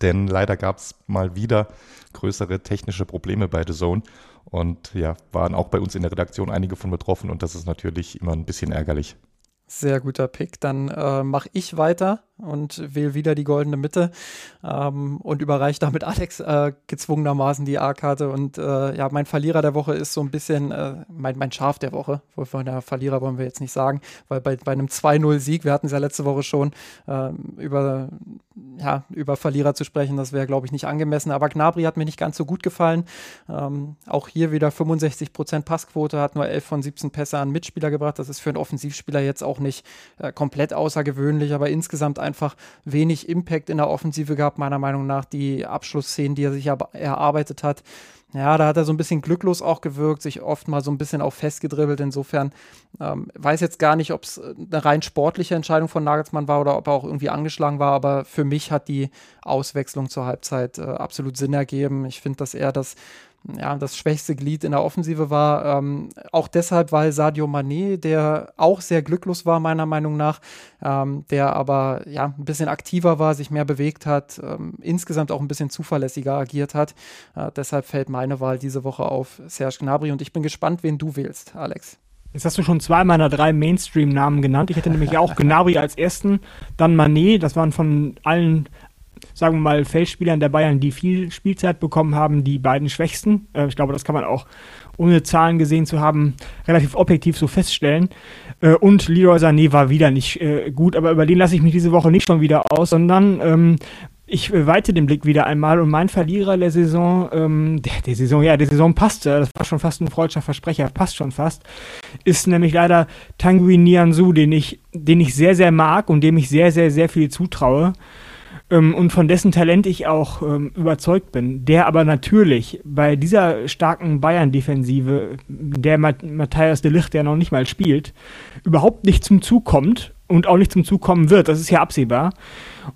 Denn leider gab es mal wieder größere technische Probleme bei The Zone. Und ja, waren auch bei uns in der Redaktion einige von betroffen und das ist natürlich immer ein bisschen ärgerlich. Sehr guter Pick. Dann äh, mache ich weiter und wähle wieder die goldene Mitte ähm, und überreiche damit Alex äh, gezwungenermaßen die A-Karte. Und äh, ja, mein Verlierer der Woche ist so ein bisschen äh, mein, mein Schaf der Woche. Von der Verlierer wollen wir jetzt nicht sagen, weil bei, bei einem 2-0-Sieg, wir hatten es ja letzte Woche schon, ähm, über, ja, über Verlierer zu sprechen, das wäre, glaube ich, nicht angemessen. Aber Gnabry hat mir nicht ganz so gut gefallen. Ähm, auch hier wieder 65% Passquote, hat nur 11 von 17 Pässe an Mitspieler gebracht. Das ist für einen Offensivspieler jetzt auch nicht äh, komplett außergewöhnlich, aber insgesamt ein einfach wenig Impact in der Offensive gehabt, meiner Meinung nach. Die Abschlussszenen, die er sich erarbeitet hat, ja, da hat er so ein bisschen glücklos auch gewirkt, sich oft mal so ein bisschen auch festgedribbelt. Insofern ähm, weiß jetzt gar nicht, ob es eine rein sportliche Entscheidung von Nagelsmann war oder ob er auch irgendwie angeschlagen war. Aber für mich hat die Auswechslung zur Halbzeit äh, absolut Sinn ergeben. Ich finde, dass er das ja, das schwächste Glied in der Offensive war. Ähm, auch deshalb, weil Sadio Mané, der auch sehr glücklos war, meiner Meinung nach, ähm, der aber ja ein bisschen aktiver war, sich mehr bewegt hat, ähm, insgesamt auch ein bisschen zuverlässiger agiert hat. Äh, deshalb fällt meine Wahl diese Woche auf Serge Gnabry und ich bin gespannt, wen du wählst, Alex. Jetzt hast du schon zwei meiner drei Mainstream-Namen genannt. Ich hätte nämlich auch Gnabry als ersten, dann Mané. Das waren von allen sagen wir mal, Feldspielern der Bayern, die viel Spielzeit bekommen haben, die beiden schwächsten. Äh, ich glaube, das kann man auch, ohne Zahlen gesehen zu haben, relativ objektiv so feststellen. Äh, und Leroy Sané war wieder nicht äh, gut, aber über den lasse ich mich diese Woche nicht schon wieder aus, sondern ähm, ich weite den Blick wieder einmal und mein Verlierer der Saison, ähm, der, der Saison, ja, der Saison passte, das war schon fast ein freudscher Versprecher, passt schon fast, ist nämlich leider Tanguy Nianzu, den ich, den ich sehr, sehr mag und dem ich sehr, sehr, sehr viel zutraue ähm, und von dessen Talent ich auch ähm, überzeugt bin, der aber natürlich bei dieser starken Bayern-Defensive, der Matthias de Licht, der noch nicht mal spielt, überhaupt nicht zum Zug kommt und auch nicht zum Zug kommen wird. Das ist ja absehbar.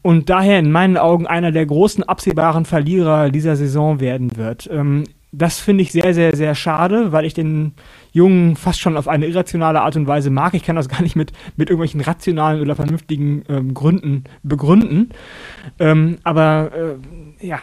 Und daher in meinen Augen einer der großen absehbaren Verlierer dieser Saison werden wird. Ähm, das finde ich sehr, sehr, sehr schade, weil ich den Jungen fast schon auf eine irrationale Art und Weise mag. Ich kann das <laughs> gar nicht mit, mit irgendwelchen rationalen oder vernünftigen ähm, Gründen begründen. Ähm, aber äh, ja,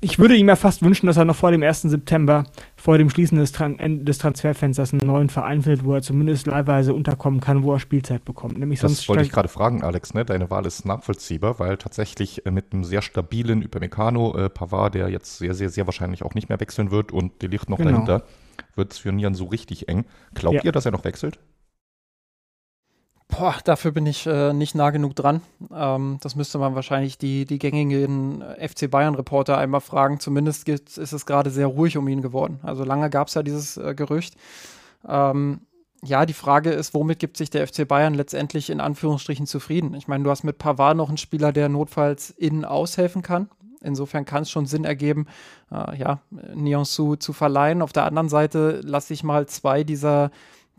ich würde ihm ja fast wünschen, dass er noch vor dem 1. September, vor dem Schließen des, Tran des Transferfensters, einen neuen Verein findet, wo er zumindest leihweise unterkommen kann, wo er Spielzeit bekommt. Nämlich das sonst wollte ich gerade fragen, Alex. Ne? Deine Wahl ist nachvollziehbar, weil tatsächlich äh, mit einem sehr stabilen Upamecano, äh, Pavard, der jetzt sehr, sehr, sehr wahrscheinlich auch nicht mehr wechseln wird und Delicht noch genau. dahinter, wird es für Nian so richtig eng. Glaubt ja. ihr, dass er noch wechselt? Boah, dafür bin ich äh, nicht nah genug dran. Ähm, das müsste man wahrscheinlich die, die gängigen FC Bayern-Reporter einmal fragen. Zumindest ist es gerade sehr ruhig um ihn geworden. Also lange gab es ja dieses äh, Gerücht. Ähm, ja, die Frage ist, womit gibt sich der FC Bayern letztendlich in Anführungsstrichen zufrieden? Ich meine, du hast mit Pavard noch einen Spieler, der notfalls innen aushelfen kann. Insofern kann es schon Sinn ergeben, äh, ja, Niansu zu verleihen. Auf der anderen Seite lasse ich mal zwei dieser,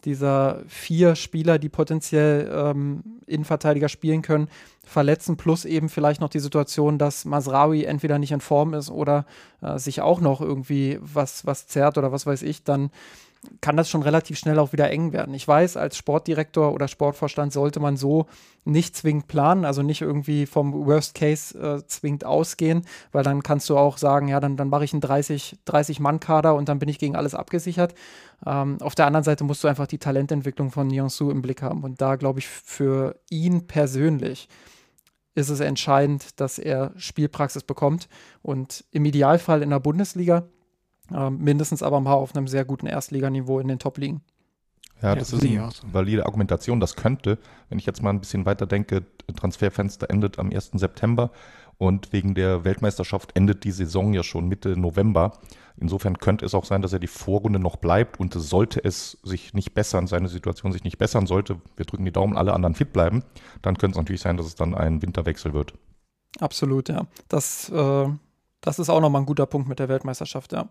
dieser vier Spieler, die potenziell ähm, Innenverteidiger spielen können, verletzen, plus eben vielleicht noch die Situation, dass Masraoui entweder nicht in Form ist oder äh, sich auch noch irgendwie was, was zerrt oder was weiß ich, dann kann das schon relativ schnell auch wieder eng werden. Ich weiß, als Sportdirektor oder Sportvorstand sollte man so nicht zwingend planen, also nicht irgendwie vom Worst Case äh, zwingend ausgehen, weil dann kannst du auch sagen, ja, dann, dann mache ich einen 30, 30-Mann-Kader und dann bin ich gegen alles abgesichert. Ähm, auf der anderen Seite musst du einfach die Talententwicklung von Niansu im Blick haben. Und da glaube ich, für ihn persönlich ist es entscheidend, dass er Spielpraxis bekommt und im Idealfall in der Bundesliga ähm, mindestens aber mal auf einem sehr guten Erstliganiveau in den Top-Ligen. Ja, das ja, ist eine so. valide Argumentation. Das könnte, wenn ich jetzt mal ein bisschen weiter denke, Transferfenster endet am 1. September und wegen der Weltmeisterschaft endet die Saison ja schon Mitte November. Insofern könnte es auch sein, dass er die Vorrunde noch bleibt und sollte es sich nicht bessern, seine Situation sich nicht bessern sollte, wir drücken die Daumen, alle anderen fit bleiben, dann könnte es natürlich sein, dass es dann ein Winterwechsel wird. Absolut, ja. Das äh, das ist auch nochmal ein guter Punkt mit der Weltmeisterschaft, ja.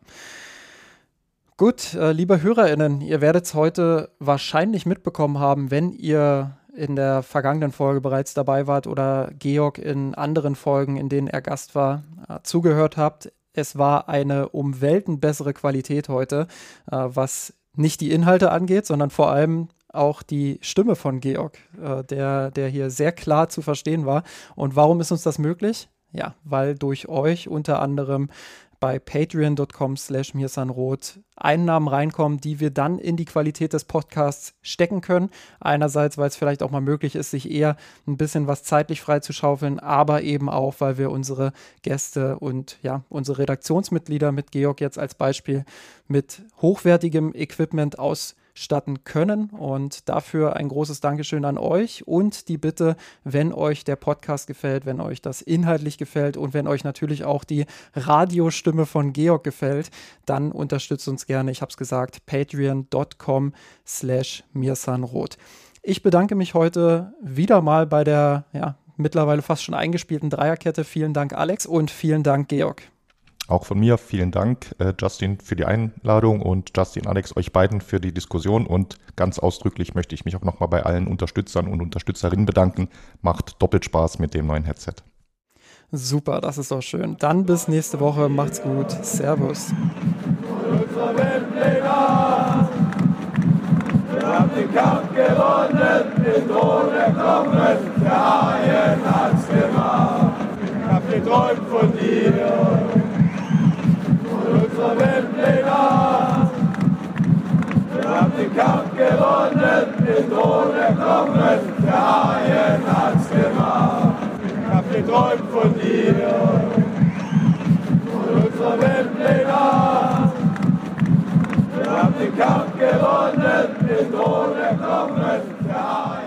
Gut, äh, liebe HörerInnen, ihr werdet es heute wahrscheinlich mitbekommen haben, wenn ihr in der vergangenen Folge bereits dabei wart oder Georg in anderen Folgen, in denen er Gast war, äh, zugehört habt. Es war eine um Welten bessere Qualität heute, äh, was nicht die Inhalte angeht, sondern vor allem auch die Stimme von Georg, äh, der, der hier sehr klar zu verstehen war. Und warum ist uns das möglich? Ja, weil durch euch unter anderem bei patreon.com slash mirsanrot Einnahmen reinkommen, die wir dann in die Qualität des Podcasts stecken können. Einerseits, weil es vielleicht auch mal möglich ist, sich eher ein bisschen was zeitlich freizuschaufeln, aber eben auch, weil wir unsere Gäste und ja, unsere Redaktionsmitglieder mit Georg jetzt als Beispiel mit hochwertigem Equipment aus statten können. Und dafür ein großes Dankeschön an euch und die Bitte, wenn euch der Podcast gefällt, wenn euch das inhaltlich gefällt und wenn euch natürlich auch die Radiostimme von Georg gefällt, dann unterstützt uns gerne, ich habe es gesagt, patreon.com slash mirsanrot. Ich bedanke mich heute wieder mal bei der ja, mittlerweile fast schon eingespielten Dreierkette. Vielen Dank, Alex, und vielen Dank, Georg. Auch von mir vielen Dank, äh, Justin, für die Einladung und Justin, Alex, euch beiden für die Diskussion. Und ganz ausdrücklich möchte ich mich auch nochmal bei allen Unterstützern und Unterstützerinnen bedanken. Macht doppelt Spaß mit dem neuen Headset. Super, das ist doch schön. Dann bis nächste Woche. Macht's gut. Servus. Wir haben den Kampf gewonnen, den Thron erklommen, der Haien hat's gemacht. Ich hab geträumt von dir unser Windlinger. Wir haben den Kampf gewonnen, den Thron erklommen, der Haien hat's gemacht. Ich hab geträumt von dir und unsere Windlinger. Wir haben den Kampf gewonnen, den Thron erklommen, der Haien